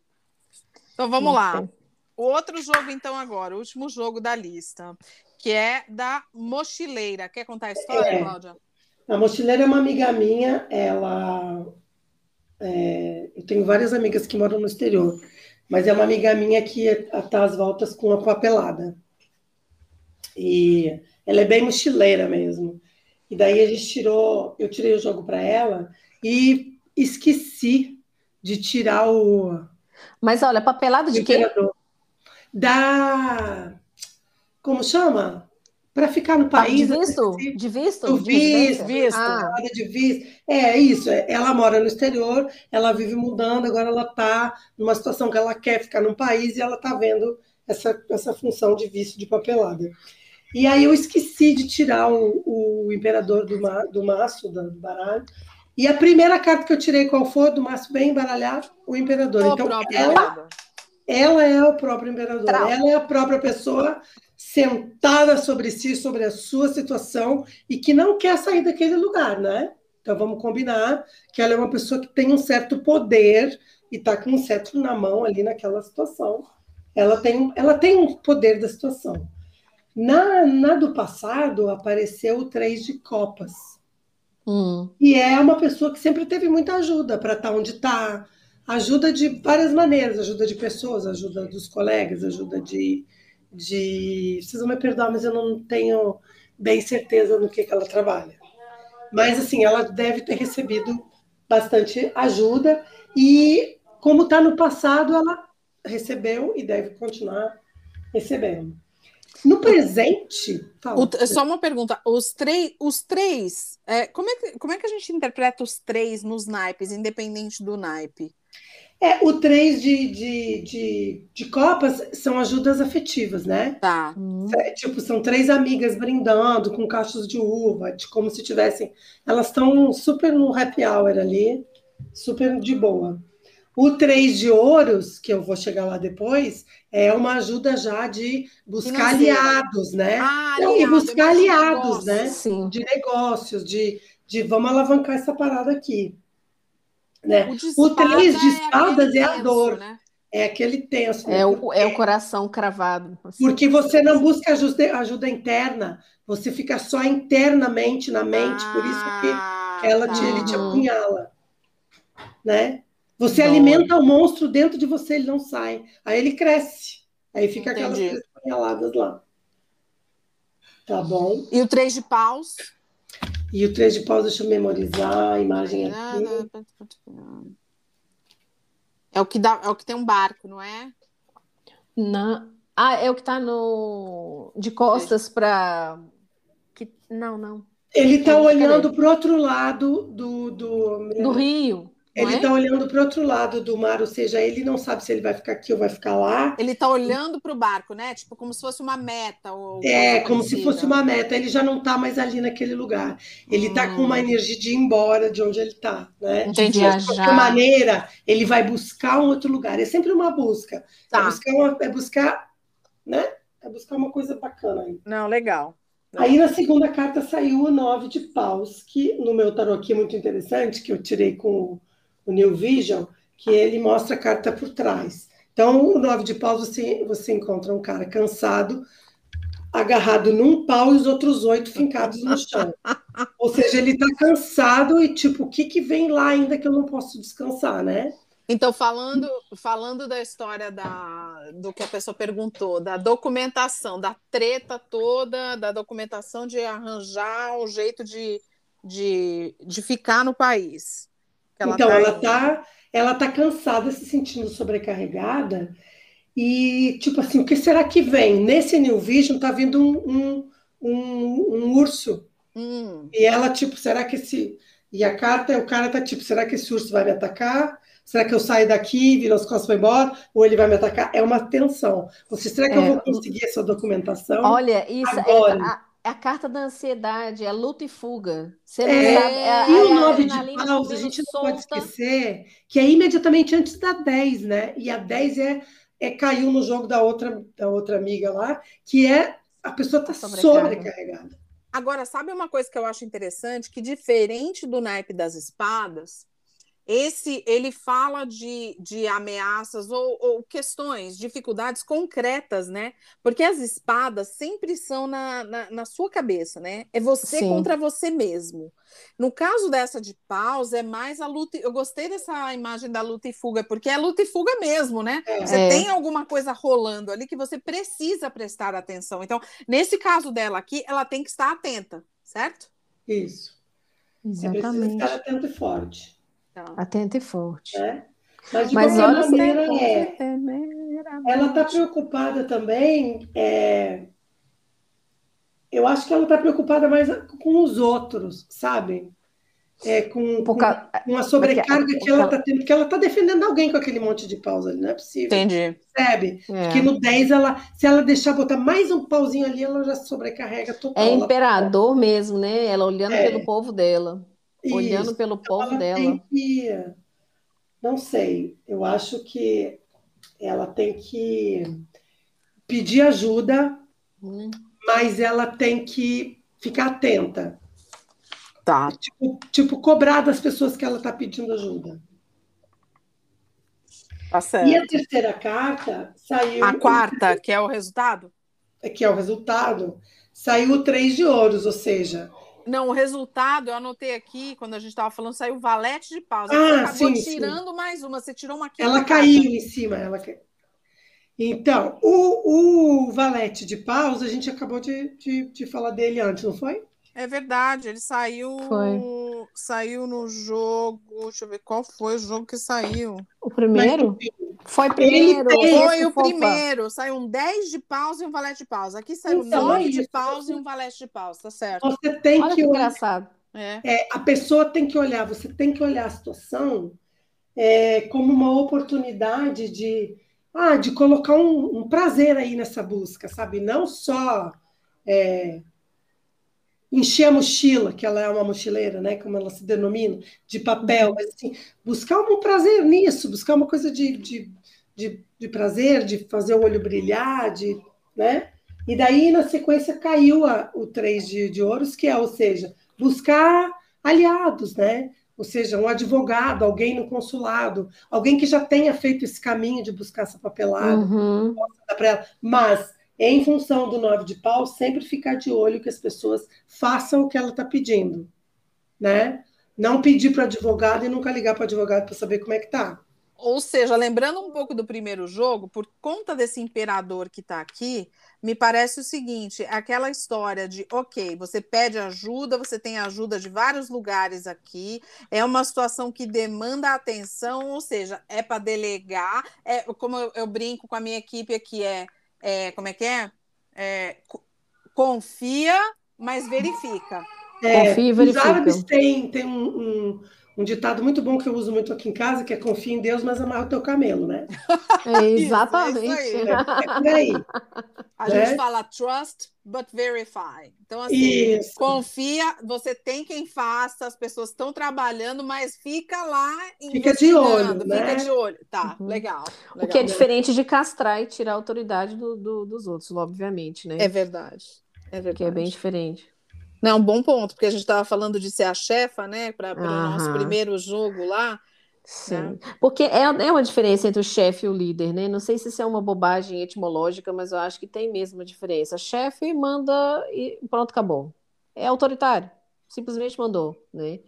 Então vamos lá. O outro jogo, então, agora, o último jogo da lista, que é da mochileira. Quer contar a história, é. Cláudia? A mochileira é uma amiga minha, ela. É, eu tenho várias amigas que moram no exterior, mas é uma amiga minha que está às voltas com a papelada. E ela é bem mochileira mesmo. E daí a gente tirou, eu tirei o jogo para ela e esqueci de tirar o. Mas olha, papelada de quê? Da. Como chama? Para ficar no país. de visto? De visto? Do visto, visto. Ah. de visto. É isso. É, ela mora no exterior, ela vive mudando, agora ela está numa situação que ela quer ficar no país e ela está vendo essa, essa função de visto de papelada. E aí eu esqueci de tirar o, o imperador do, ma, do maço, do baralho. E a primeira carta que eu tirei, qual foi? Do maço bem embaralhado? O imperador. O então, ela, ela é o próprio imperador. Trau. Ela é a própria pessoa sentada sobre si, sobre a sua situação e que não quer sair daquele lugar, né? Então vamos combinar que ela é uma pessoa que tem um certo poder e está com um cetro na mão ali naquela situação. Ela tem, ela tem um poder da situação. Na, na do passado apareceu o três de copas. Hum. E é uma pessoa que sempre teve muita ajuda para estar tá onde está. Ajuda de várias maneiras, ajuda de pessoas, ajuda dos colegas, ajuda de, de. Vocês vão me perdoar, mas eu não tenho bem certeza no que, que ela trabalha. Mas, assim, ela deve ter recebido bastante ajuda e, como está no passado, ela recebeu e deve continuar recebendo. No presente. O, só uma pergunta: os, três, os três, é, como, é que, como é que a gente interpreta os três nos naipes, independente do naipe? É, o três de, de, de, de, copas são ajudas afetivas, né? Tá. É, tipo, são três amigas brindando com cachos de uva, de como se tivessem. Elas estão super no happy hour ali, super de boa. O três de ouros, que eu vou chegar lá depois, é uma ajuda já de buscar aliados, né? Ah, aliado, e buscar aliados, né? Sim. De negócios, de, de vamos alavancar essa parada aqui. Né? O, o três de espadas é, é a dor. Né? É aquele tenso. É o, é o coração cravado. Assim. Porque você não busca ajuda, ajuda interna, você fica só internamente na mente, ah, por isso que ela te, ele te ah. apunhala. né? Você alimenta o monstro dentro de você, ele não sai. Aí ele cresce. Aí fica Entendi. aquelas três paneladas lá. Tá bom. E o três de paus? E o três de paus, deixa eu memorizar a imagem aqui. É o que dá, é o que tem um barco, não é? Não. Ah, é o que tá no de costas para que não, não. Ele está olhando para o outro lado do, do, do rio. Ele está é? olhando para o outro lado do mar, ou seja, ele não sabe se ele vai ficar aqui ou vai ficar lá. Ele está olhando para o barco, né? Tipo, como se fosse uma meta. Ou é, como se fosse uma meta. Ele já não está mais ali naquele lugar. Ele está hum. com uma hum. energia de ir embora de onde ele está, né? De viajar. De qualquer maneira, ele vai buscar um outro lugar. É sempre uma busca. Tá. É, buscar uma, é buscar, né? É buscar uma coisa bacana aí. Não, legal. Aí na segunda carta saiu o nove de paus, que no meu tarô aqui é muito interessante, que eu tirei com o New Vision, que ele mostra a carta por trás. Então, o nove de paus, você, você encontra um cara cansado, agarrado num pau e os outros oito fincados no chão. Ou seja, ele está cansado e, tipo, o que, que vem lá ainda que eu não posso descansar, né? Então, falando, falando da história da, do que a pessoa perguntou, da documentação, da treta toda, da documentação de arranjar um jeito de, de, de ficar no país. Ela então, tá ela está ela tá cansada, se sentindo sobrecarregada, e tipo assim, o que será que vem? Nesse New Vision tá vindo um, um, um, um urso. Hum. E ela, tipo, será que esse. E a carta, o cara tá tipo, será que esse urso vai me atacar? Será que eu saio daqui, viro as costas e vou embora? Ou ele vai me atacar? É uma tensão. Você, será que é, eu vou conseguir essa documentação? Olha, isso agora? É, é a carta da ansiedade, é luta e fuga. Você é, sabe, é, e o 9 de paus, a gente não solta. pode esquecer que é imediatamente antes da 10, né? E a 10 é, é caiu no jogo da outra, da outra amiga lá, que é a pessoa está sobrecarregada. Agora, sabe uma coisa que eu acho interessante? Que diferente do naipe das espadas, esse ele fala de, de ameaças ou, ou, questões, dificuldades concretas, né? Porque as espadas sempre são na, na, na sua cabeça, né? É você Sim. contra você mesmo. No caso dessa de paus, é mais a luta. Eu gostei dessa imagem da luta e fuga, porque é luta e fuga mesmo, né? É. Você é. tem alguma coisa rolando ali que você precisa prestar atenção. Então, nesse caso dela aqui, ela tem que estar atenta, certo? Isso. Exatamente. Você precisa estar atento e forte. Tá. Atenta e forte. É? Mas de Mas qualquer maneira, é, ela está preocupada também. É, eu acho que ela está preocupada mais com os outros, sabe? É, com, com, com a sobrecarga porque, que ela está tendo, porque ela está defendendo alguém com aquele monte de pausa ali, não é possível. Entendi. Percebe? É. Que no 10, ela, se ela deixar botar mais um pauzinho ali, ela já sobrecarrega total. É imperador mesmo, né? Ela olhando é. pelo povo dela. Isso. Olhando pelo povo ela dela. Que, não sei, eu acho que ela tem que pedir ajuda, hum. mas ela tem que ficar atenta. Tá. Tipo, tipo cobrar das pessoas que ela está pedindo ajuda. Tá certo. E a terceira carta saiu. A quarta, que é o resultado? Que é o resultado, saiu o três de ouros, ou seja, não, o resultado, eu anotei aqui, quando a gente estava falando, saiu valete de pausa. Ah, você acabou sim, tirando sim. mais uma, você tirou uma Ela caiu em cima, ela Então, o, o valete de pausa, a gente acabou de, de, de falar dele antes, não foi? É verdade, ele saiu. Foi. Saiu no jogo. Deixa eu ver qual foi o jogo que saiu. O primeiro? Foi primeiro. Foi o primeiro. Saiu um 10 de pausa e um valete de pausa. Aqui saiu então, 9 é de pausa e um valete de pausa, tá certo? Você tem Olha que. que engraçado. É. é. a pessoa tem que olhar, você tem que olhar a situação é, como uma oportunidade de, ah, de colocar um, um prazer aí nessa busca, sabe? Não só. Encher a mochila, que ela é uma mochileira, né, como ela se denomina, de papel, mas assim, buscar um prazer nisso, buscar uma coisa de, de, de, de prazer, de fazer o olho brilhar, de, né? E daí, na sequência, caiu a, o três de, de ouros, que é, ou seja, buscar aliados, né? Ou seja, um advogado, alguém no consulado, alguém que já tenha feito esse caminho de buscar essa papelada, uhum. para ela. Mas em função do nove de pau, sempre ficar de olho que as pessoas façam o que ela está pedindo, né? não pedir para advogado e nunca ligar para advogado para saber como é que tá. Ou seja, lembrando um pouco do primeiro jogo, por conta desse imperador que está aqui, me parece o seguinte: aquela história de, ok, você pede ajuda, você tem ajuda de vários lugares aqui, é uma situação que demanda atenção, ou seja, é para delegar, é como eu, eu, brinco com a minha equipe aqui, é, é como é que é? é confia, mas verifica. É, confia e verifica. Os árabes têm, têm um, um um ditado muito bom que eu uso muito aqui em casa, que é confia em Deus, mas amarra o teu camelo, né? É, exatamente. Isso, é, é aí. A né? gente fala trust, but verify. Então, assim, Isso. confia, você tem quem faça, as pessoas estão trabalhando, mas fica lá Fica de olho, fica né? de olho. Tá, uhum. legal, legal, O que é diferente de castrar e tirar a autoridade do, do, dos outros, obviamente, né? É verdade. É verdade. Que é bem diferente. Não, é um bom ponto, porque a gente estava falando de ser a chefa, né, para o nosso primeiro jogo lá. Sim, né? porque é, é uma diferença entre o chefe e o líder, né? Não sei se isso é uma bobagem etimológica, mas eu acho que tem mesmo uma diferença. Chefe manda e pronto, acabou. É autoritário, simplesmente mandou, né?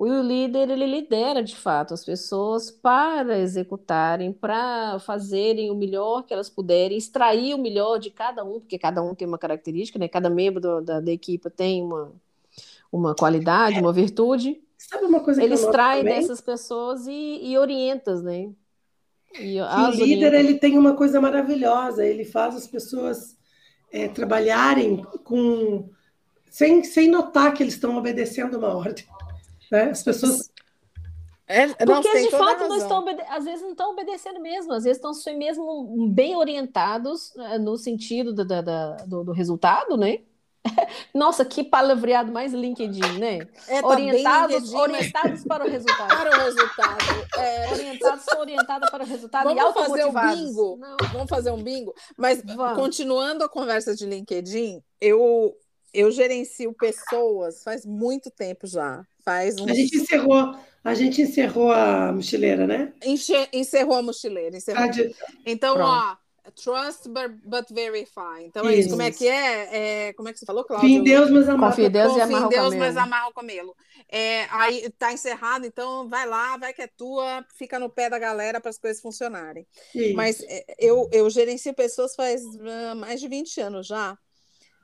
O líder, ele lidera de fato as pessoas para executarem, para fazerem o melhor que elas puderem, extrair o melhor de cada um, porque cada um tem uma característica, né? Cada membro do, da, da equipe tem uma, uma qualidade, uma virtude. Sabe uma coisa que ele extrai dessas pessoas e, e orienta, né? E o líder ele tem uma coisa maravilhosa, ele faz as pessoas é, trabalharem com sem, sem notar que eles estão obedecendo uma ordem. Né? As pessoas. É, Porque de fato não estão às vezes não estão obedecendo mesmo, às vezes estão mesmo bem orientados né, no sentido do, do, do resultado, né? Nossa, que palavreado mais LinkedIn, né? É, tá orientados, LinkedIn, orientados mas... para o resultado. para o resultado. É... Orientados, sou orientada para o resultado Vamos e fazer um bingo. Não. Vamos fazer um bingo. Mas Vamos. continuando a conversa de LinkedIn, eu eu gerencio pessoas faz muito tempo já. Faz uns... A gente encerrou, a gente encerrou a mochileira, né? Enche... Encerrou a mochileira. Encerrou. Ah, de... Então, Pronto. ó, trust but, but, verify. Então é isso. isso. Como é que é? é? Como é que você falou, Cláudio? Confia em Deus, mas amarra, Confia em Deus, e em Deus, mas amarra o camelo. É, aí tá encerrado, então vai lá, vai que é tua, fica no pé da galera para as coisas funcionarem. Isso. Mas é, eu, eu gerencio pessoas faz uh, mais de 20 anos já.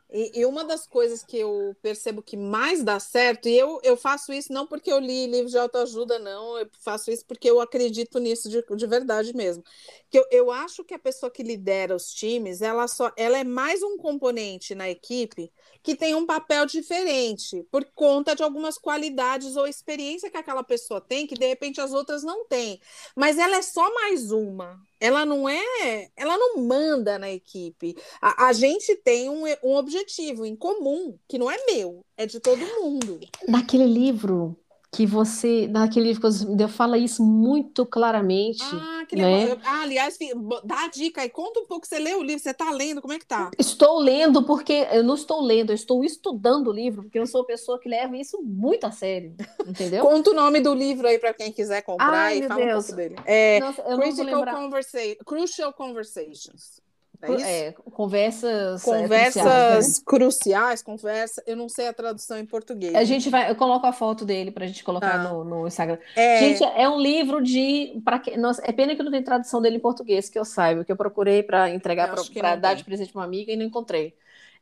E, e, uma das coisas que eu percebo que mais dá certo, e eu, eu faço isso não porque eu li livro de autoajuda, não, eu faço isso porque eu acredito nisso de, de verdade mesmo. Que eu, eu acho que a pessoa que lidera os times, ela só ela é mais um componente na equipe que tem um papel diferente, por conta de algumas qualidades ou experiência que aquela pessoa tem, que de repente as outras não têm. Mas ela é só mais uma ela não é, ela não manda na equipe. A, a, gente tem um, um objetivo em comum, que não é meu, é de todo mundo. Naquele livro que você, naquele livro que você fala isso muito claramente. Ah, que né? legal. Ah, aliás, dá a dica aí, conta um pouco, você leu o livro, você está lendo, como é que tá? Estou lendo porque eu não estou lendo, eu estou estudando o livro, porque eu sou uma pessoa que leva isso muito a sério, entendeu? conta o nome do livro aí para quem quiser comprar Ai, e fala Deus. um pouco dele. É Nossa, Critical Conversa Crucial Conversations. É, é conversas é, conversas cruciais, né? conversa. Eu não sei a tradução em português. A gente vai, eu coloco a foto dele para a gente colocar ah. no, no, Instagram. É... Gente, é um livro de para que nossa, é pena que não tem tradução dele em português que eu saiba, que eu procurei para entregar para dar de presente para uma amiga e não encontrei.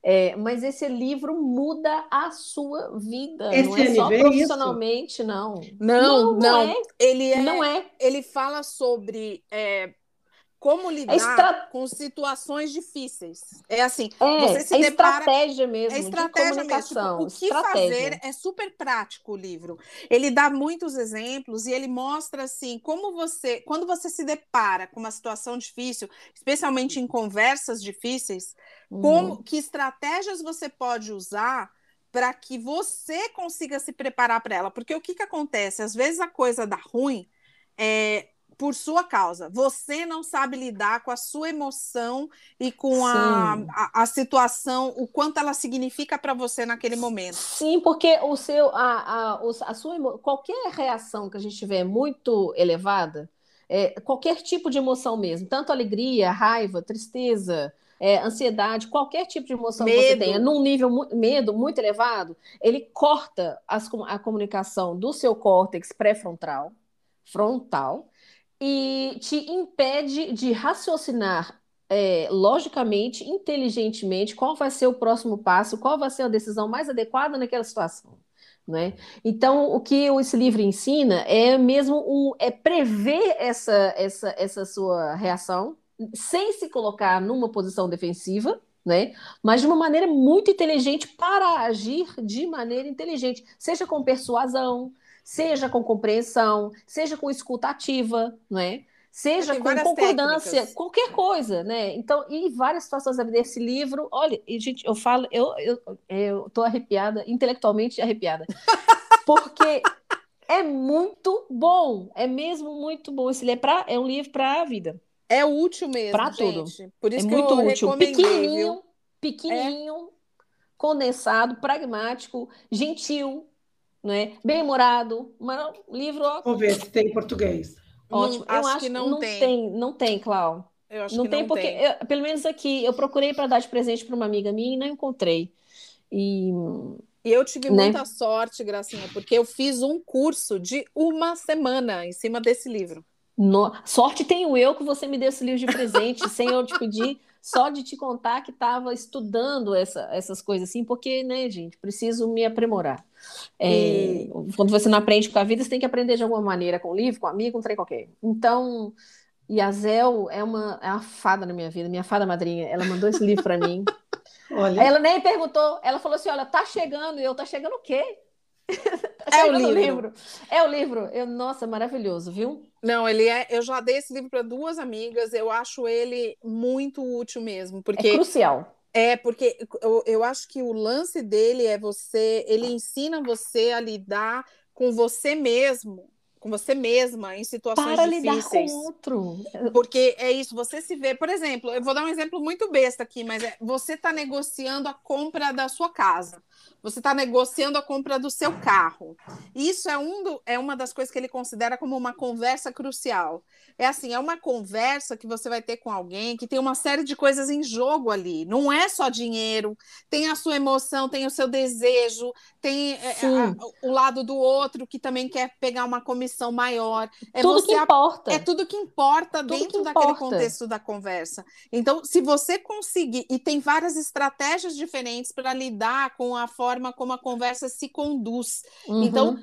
É, mas esse livro muda a sua vida. Esse não é só profissionalmente, isso? não. Não, não. não. É. Ele é, não é. Ele fala sobre é, como lidar é estra... com situações difíceis. É assim, é, você se é depara... estratégia mesmo, é estratégia mesmo. Tipo, o que estratégia. fazer é super prático o livro. Ele dá muitos exemplos e ele mostra assim como você, quando você se depara com uma situação difícil, especialmente em conversas difíceis, uhum. como que estratégias você pode usar para que você consiga se preparar para ela. Porque o que, que acontece? Às vezes a coisa dá ruim, é, por sua causa. Você não sabe lidar com a sua emoção e com a, a, a, situação, o quanto ela significa para você naquele momento. Sim, porque o seu, a, a, a sua qualquer reação que a gente tiver muito elevada, é, qualquer tipo de emoção mesmo, tanto alegria, raiva, tristeza, é, ansiedade, qualquer tipo de emoção medo. que você tenha, num nível medo muito elevado, ele corta as, a comunicação do seu córtex pré-frontal, frontal, e te impede de raciocinar é, logicamente, inteligentemente, qual vai ser o próximo passo, qual vai ser a decisão mais adequada naquela situação. Né? Então, o que esse livro ensina é mesmo um, é prever essa, essa, essa sua reação sem se colocar numa posição defensiva, né? Mas de uma maneira muito inteligente para agir de maneira inteligente, seja com persuasão, seja com compreensão, seja com escuta ativa, não é? Seja com concordância, técnicas. qualquer coisa, né? Então, e várias situações desse livro, olha, e, gente, eu falo, eu, eu, eu tô arrepiada, intelectualmente arrepiada, porque é muito bom, é mesmo muito bom. Esse livro é, pra, é um livro para a vida. É útil mesmo, para tudo. Por isso é que muito eu útil, pequenininho, viu? pequenininho, é. condensado, pragmático, gentil, né? Bem-humorado, um livro. Ó... Vou ver se tem em português. Ótimo. Não, eu acho, acho que não, não tem. tem. Não tem, Clau. Eu acho não que tem não porque, tem. Eu, pelo menos aqui, eu procurei para dar de presente para uma amiga minha e não encontrei. E, e eu tive né? muita sorte, Gracinha, porque eu fiz um curso de uma semana em cima desse livro. No... Sorte tenho eu que você me deu esse livro de presente, sem eu te pedir, só de te contar que estava estudando essa, essas coisas assim, porque, né, gente, preciso me aprimorar. É, quando você não aprende com a vida, você tem que aprender de alguma maneira, com o livro, com um amigo, com um trem qualquer. Então, e a Zel é uma, é uma fada na minha vida, minha fada madrinha. Ela mandou esse livro para mim. Olha. Ela nem perguntou, ela falou assim: olha, tá chegando, e eu, tá chegando o quê? tá é o livro. livro. É o livro. Eu, nossa, maravilhoso, viu? Não, ele é. Eu já dei esse livro para duas amigas. Eu acho ele muito útil mesmo, porque é crucial. É, porque eu, eu acho que o lance dele é você, ele ensina você a lidar com você mesmo, com você mesma em situações Para difíceis. lidar com outro. Porque é isso, você se vê, por exemplo, eu vou dar um exemplo muito besta aqui, mas é, você está negociando a compra da sua casa você está negociando a compra do seu carro. Isso é, um do, é uma das coisas que ele considera como uma conversa crucial. É assim, é uma conversa que você vai ter com alguém que tem uma série de coisas em jogo ali. Não é só dinheiro, tem a sua emoção, tem o seu desejo, tem é, a, o lado do outro que também quer pegar uma comissão maior. É tudo que importa. É tudo que importa tudo dentro que daquele importa. contexto da conversa. Então, se você conseguir, e tem várias estratégias diferentes para lidar com a forma como a conversa se conduz. Uhum. Então,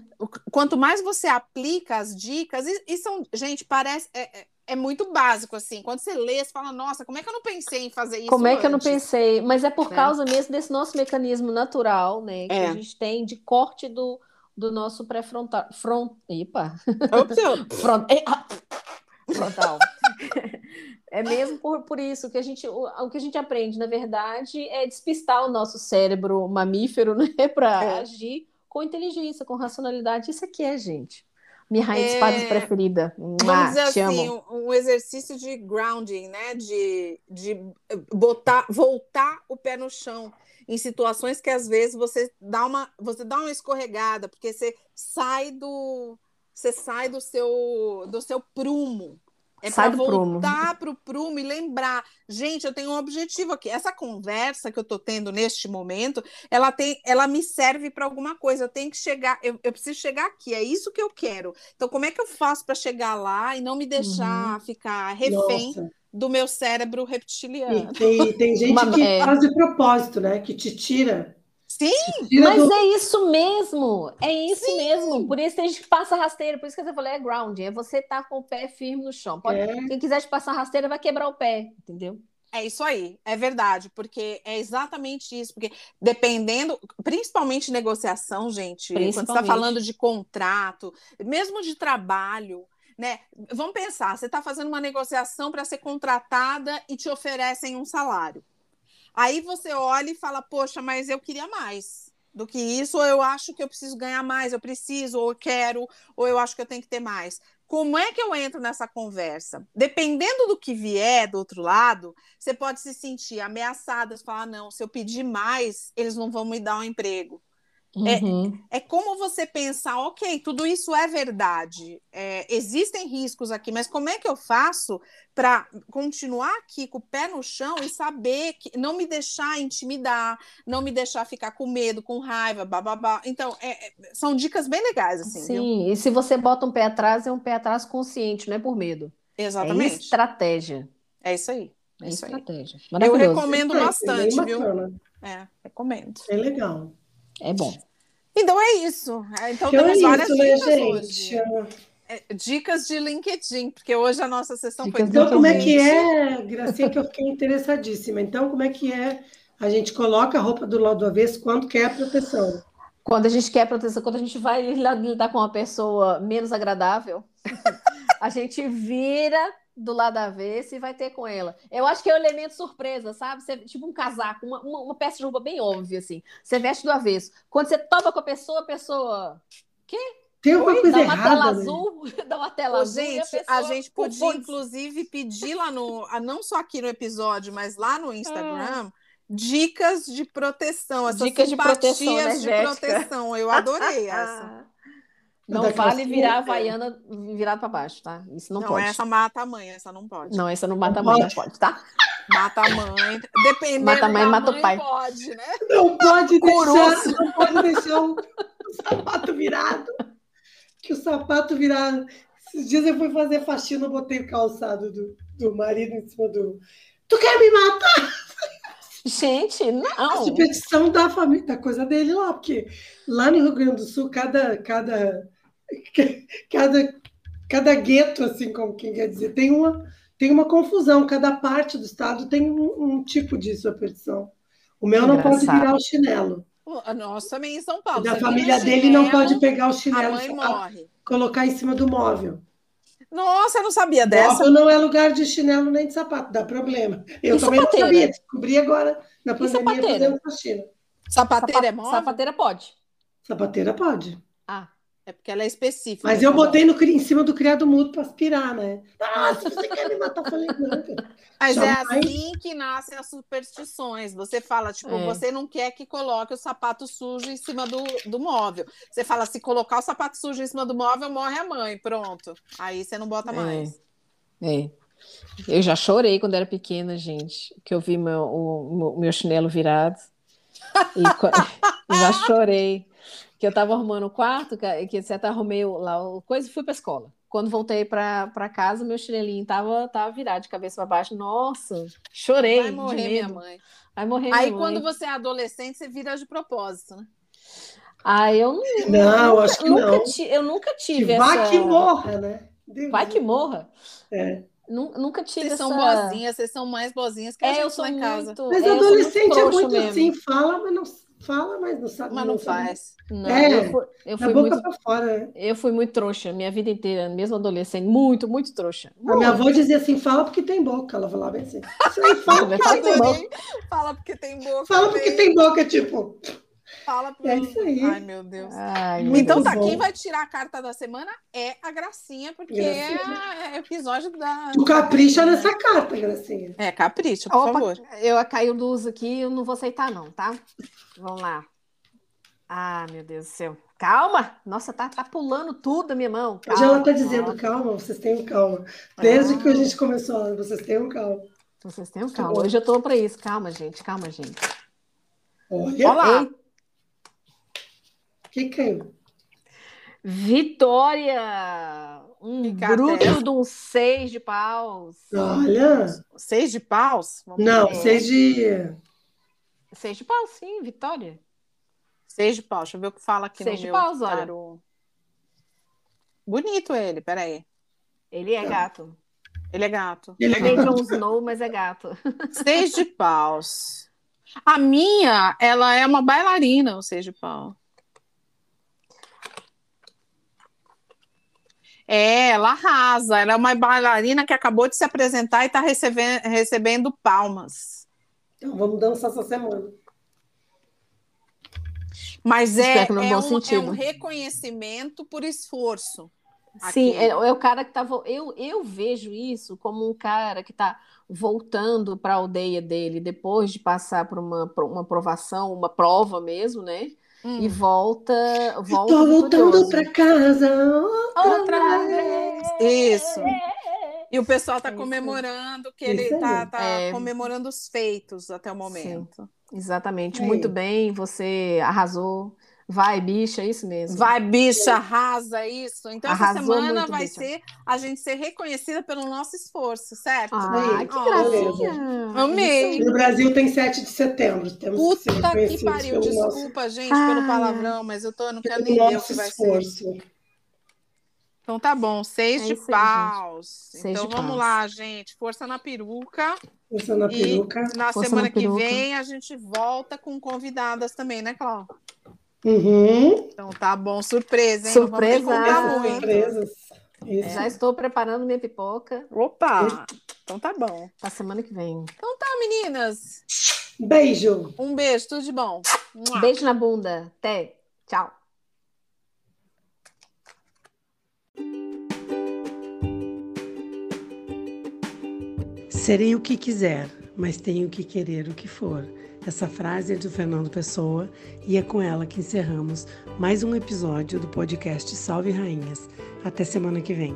quanto mais você aplica as dicas, e, e são, gente, parece. É, é, é muito básico, assim. Quando você lê, você fala, nossa, como é que eu não pensei em fazer isso? Como é que eu não pensei? Mas é por é. causa mesmo desse nosso mecanismo natural, né? Que é. a gente tem de corte do, do nosso pré-frontal. Front... Epa! Front... Frontal. É mesmo por, por isso que a gente, o, o, que a gente aprende, na verdade, é despistar o nosso cérebro mamífero, né, para é. agir com inteligência, com racionalidade. Isso aqui é, gente. Minha rainha é... de espadas preferida. Vamos dizer assim, um, um, exercício de grounding, né? De, de botar, voltar o pé no chão em situações que às vezes você dá uma, você dá uma escorregada, porque você sai do você sai do seu do seu prumo, é para voltar para o prumo e lembrar, gente, eu tenho um objetivo aqui. Essa conversa que eu estou tendo neste momento, ela tem, ela me serve para alguma coisa. Eu tenho que chegar, eu, eu, preciso chegar aqui. É isso que eu quero. Então, como é que eu faço para chegar lá e não me deixar uhum. ficar refém? Nossa do meu cérebro reptiliano. E tem, tem gente Uma, que é... faz de propósito, né? Que te tira Sim, mas do... é isso mesmo, é isso Sim. mesmo. Por isso que a gente passa rasteira, por isso que você falou é ground, é você estar tá com o pé firme no chão. Pode... É. Quem quiser te passar rasteira vai quebrar o pé, entendeu? É isso aí, é verdade, porque é exatamente isso, porque dependendo, principalmente negociação, gente, quando você está falando de contrato, mesmo de trabalho, né? Vamos pensar, você está fazendo uma negociação para ser contratada e te oferecem um salário. Aí você olha e fala, poxa, mas eu queria mais do que isso, ou eu acho que eu preciso ganhar mais, eu preciso, ou eu quero, ou eu acho que eu tenho que ter mais. Como é que eu entro nessa conversa? Dependendo do que vier do outro lado, você pode se sentir ameaçada, falar, não, se eu pedir mais, eles não vão me dar um emprego. Uhum. É, é como você pensar, ok, tudo isso é verdade, é, existem riscos aqui, mas como é que eu faço para continuar aqui com o pé no chão e saber que não me deixar intimidar, não me deixar ficar com medo, com raiva, bababá. Então, é, é são dicas bem legais, assim. Sim, viu? e se você bota um pé atrás, é um pé atrás consciente, não é por medo. Exatamente. É estratégia. É isso aí. É, isso estratégia. Aí. Eu recomendo bastante, viu? É, recomendo. É legal. É bom. Então é isso. É, então, então temos é várias isso, né, dicas né, hoje. É, dicas de LinkedIn, porque hoje a nossa sessão dicas foi Então, como é que é, Gracinha, que eu fiquei interessadíssima. Então, como é que é? A gente coloca a roupa do lado do avesso quando quer proteção. Quando a gente quer proteção, quando a gente vai lidar com uma pessoa menos agradável, a gente vira do lado avesso e vai ter com ela. Eu acho que é o um elemento surpresa, sabe? Você, tipo um casaco, uma, uma, uma, peça de roupa bem óbvia, assim. Você veste do avesso. Quando você topa com a pessoa, a pessoa. Quê? Tem alguma coisa dá uma errada. Tela azul, dá uma tela Ô, azul. Gente, a, a, gente podia, inclusive, pedir lá no. Não só aqui no episódio, mas lá no Instagram. Ah. Dicas de proteção, essas dicas de proteção, de proteção. Eu adorei essa. Não vale virar a Havaiana virado para baixo, tá? Isso não, não pode. essa mata a mãe, essa não pode. Não, essa não mata a mãe, não pode, tá? Mata a mãe. Dependendo mata a mãe, mata mãe, o pai. Pode, né? Não pode deixar, não pode deixar o, o sapato virado. Que o sapato virado. Esses dias eu fui fazer faxina, eu botei o calçado do, do marido em cima do. Tu quer me matar? Gente, não. A superstição da família, da coisa dele lá, porque lá no Rio Grande do Sul, cada, cada cada, cada gueto, assim, como quem quer dizer, tem uma, tem uma confusão. Cada parte do estado tem um, um tipo de superstição. O meu não pode virar o chinelo. Nós também em São Paulo. Da família dele não pode pegar o chinelo e colocar em cima do móvel. Nossa, eu não sabia dessa. Móvel não é lugar de chinelo nem de sapato, dá problema. Eu e também sapateira? não sabia, descobri agora na pandemia fazendo faxina. Sapateira é móvel? Sapateira pode. Sapateira pode. Ah, é porque ela é específica. Mas eu botei no, em cima do criado mudo para aspirar, né? Ah, se você quer me matar, eu falei, não. Mas é assim que nascem as superstições. Você fala, tipo, é. você não quer que coloque o sapato sujo em cima do, do móvel. Você fala, se colocar o sapato sujo em cima do móvel, morre a mãe. Pronto. Aí você não bota mais. É. é. Eu já chorei quando era pequena, gente, que eu vi meu, o, meu chinelo virado. E já chorei que eu tava arrumando o quarto, que, que você até arrumei lá o coisa e fui pra escola. Quando voltei pra, pra casa, meu chinelinho tava, tava virado de cabeça para baixo. Nossa, chorei. Vai morrer minha mãe. Vai morrer Aí minha quando mãe. você é adolescente, você vira de propósito, né? Ah, eu não. Não, nunca, acho que nunca não. Ti, eu nunca tive que essa. Vai que morra, né? Deus vai que morra. É. Nunca tive vocês essa... são boazinhas, vocês são mais boazinhas que a é, gente eu sou em casa. Mas é, adolescente é muito mesmo. assim, fala, mas não fala, mas não sabe. Mas não, não faz. Não, é, eu fui, eu fui boca muito, pra fora. Eu fui muito trouxa, minha vida inteira, mesmo adolescente, muito, muito trouxa. A minha avó dizia assim: fala porque tem boca. Ela falava assim. Fala porque tem boca. Fala porque tem boca. Fala porque tem boca, tipo. Fala É isso aí. Ai, meu Deus. Ai, Muito então tá, bom. quem vai tirar a carta da semana é a Gracinha, porque Gracinha. é episódio da. Tu capricha nessa carta, Gracinha. É, capricha, por Opa, favor. Eu caiu luz aqui, eu não vou aceitar, não, tá? Vamos lá. Ah, meu Deus do céu. Calma! Nossa, tá, tá pulando tudo da minha mão. Calma, Hoje ela tá dizendo, calma, vocês tenham calma. Desde Ah. que a gente começou, vocês tenham calma. Vocês tenham calma. Hoje eu tô pra isso. Calma, gente. Calma, gente. Olha, Olá. Que caiu? Vitória! Um é bruto de um seis de paus. Olha. Seis de paus? Vamos Não, ver. seis de. Seis de paus, sim, Vitória. Seis de paus. Deixa eu ver o que fala aqui Seis no de meu paus, olha. Bonito ele, peraí. Ele é Tá. gato. Ele é gato. Ele É meio Jon Snow, mas é gato. Seis de paus. A minha, ela é uma bailarina, o seis de pau. É, ela arrasa. Ela é uma bailarina que acabou de se apresentar e está recebendo, recebendo palmas. Então vamos dançar essa semana. Mas é, é, bom um, é um reconhecimento por esforço. Sim, é, é o cara que tá. vo- Eu, eu vejo isso como um cara que tá voltando para a aldeia dele depois de passar por uma, por uma provação, uma prova mesmo, né? Hum. e volta, volta. Estou voltando para casa outra vez. Isso. E o pessoal está é comemorando que ele está tá é... comemorando os feitos até o momento. Sim. Exatamente. Muito bem, você arrasou. Vai, bicha, é isso mesmo. Vai, bicha, arrasa isso. Então, Arrasou essa semana vai bicha. ser a gente ser reconhecida pelo nosso esforço, certo? Ah, que gracinha. Amei. No Brasil tem 7 de setembro. Temos Puta que, que pariu. Desculpa, nosso... gente, pelo palavrão, mas eu, tô, não quero nem ver o que vai esforço. ser. Então tá bom, seis é de paus. Seis então de vamos paus. lá, gente. Força na peruca. Força na peruca. E na Força semana na que vem a gente volta com convidadas também, né, Cláudia? Uhum. Então tá bom, surpresa, hein? Surpresa. Surpresas. Já estou preparando minha pipoca. Opa! Então tá bom. Pra semana que vem. Então tá, meninas. Beijo. Um beijo, tudo de bom. Beijo na bunda. Até. Tchau. Serei o que quiser, mas tenho que querer o que for. Essa frase é do Fernando Pessoa e é com ela que encerramos mais um episódio do podcast Salve Rainhas. Até semana que vem.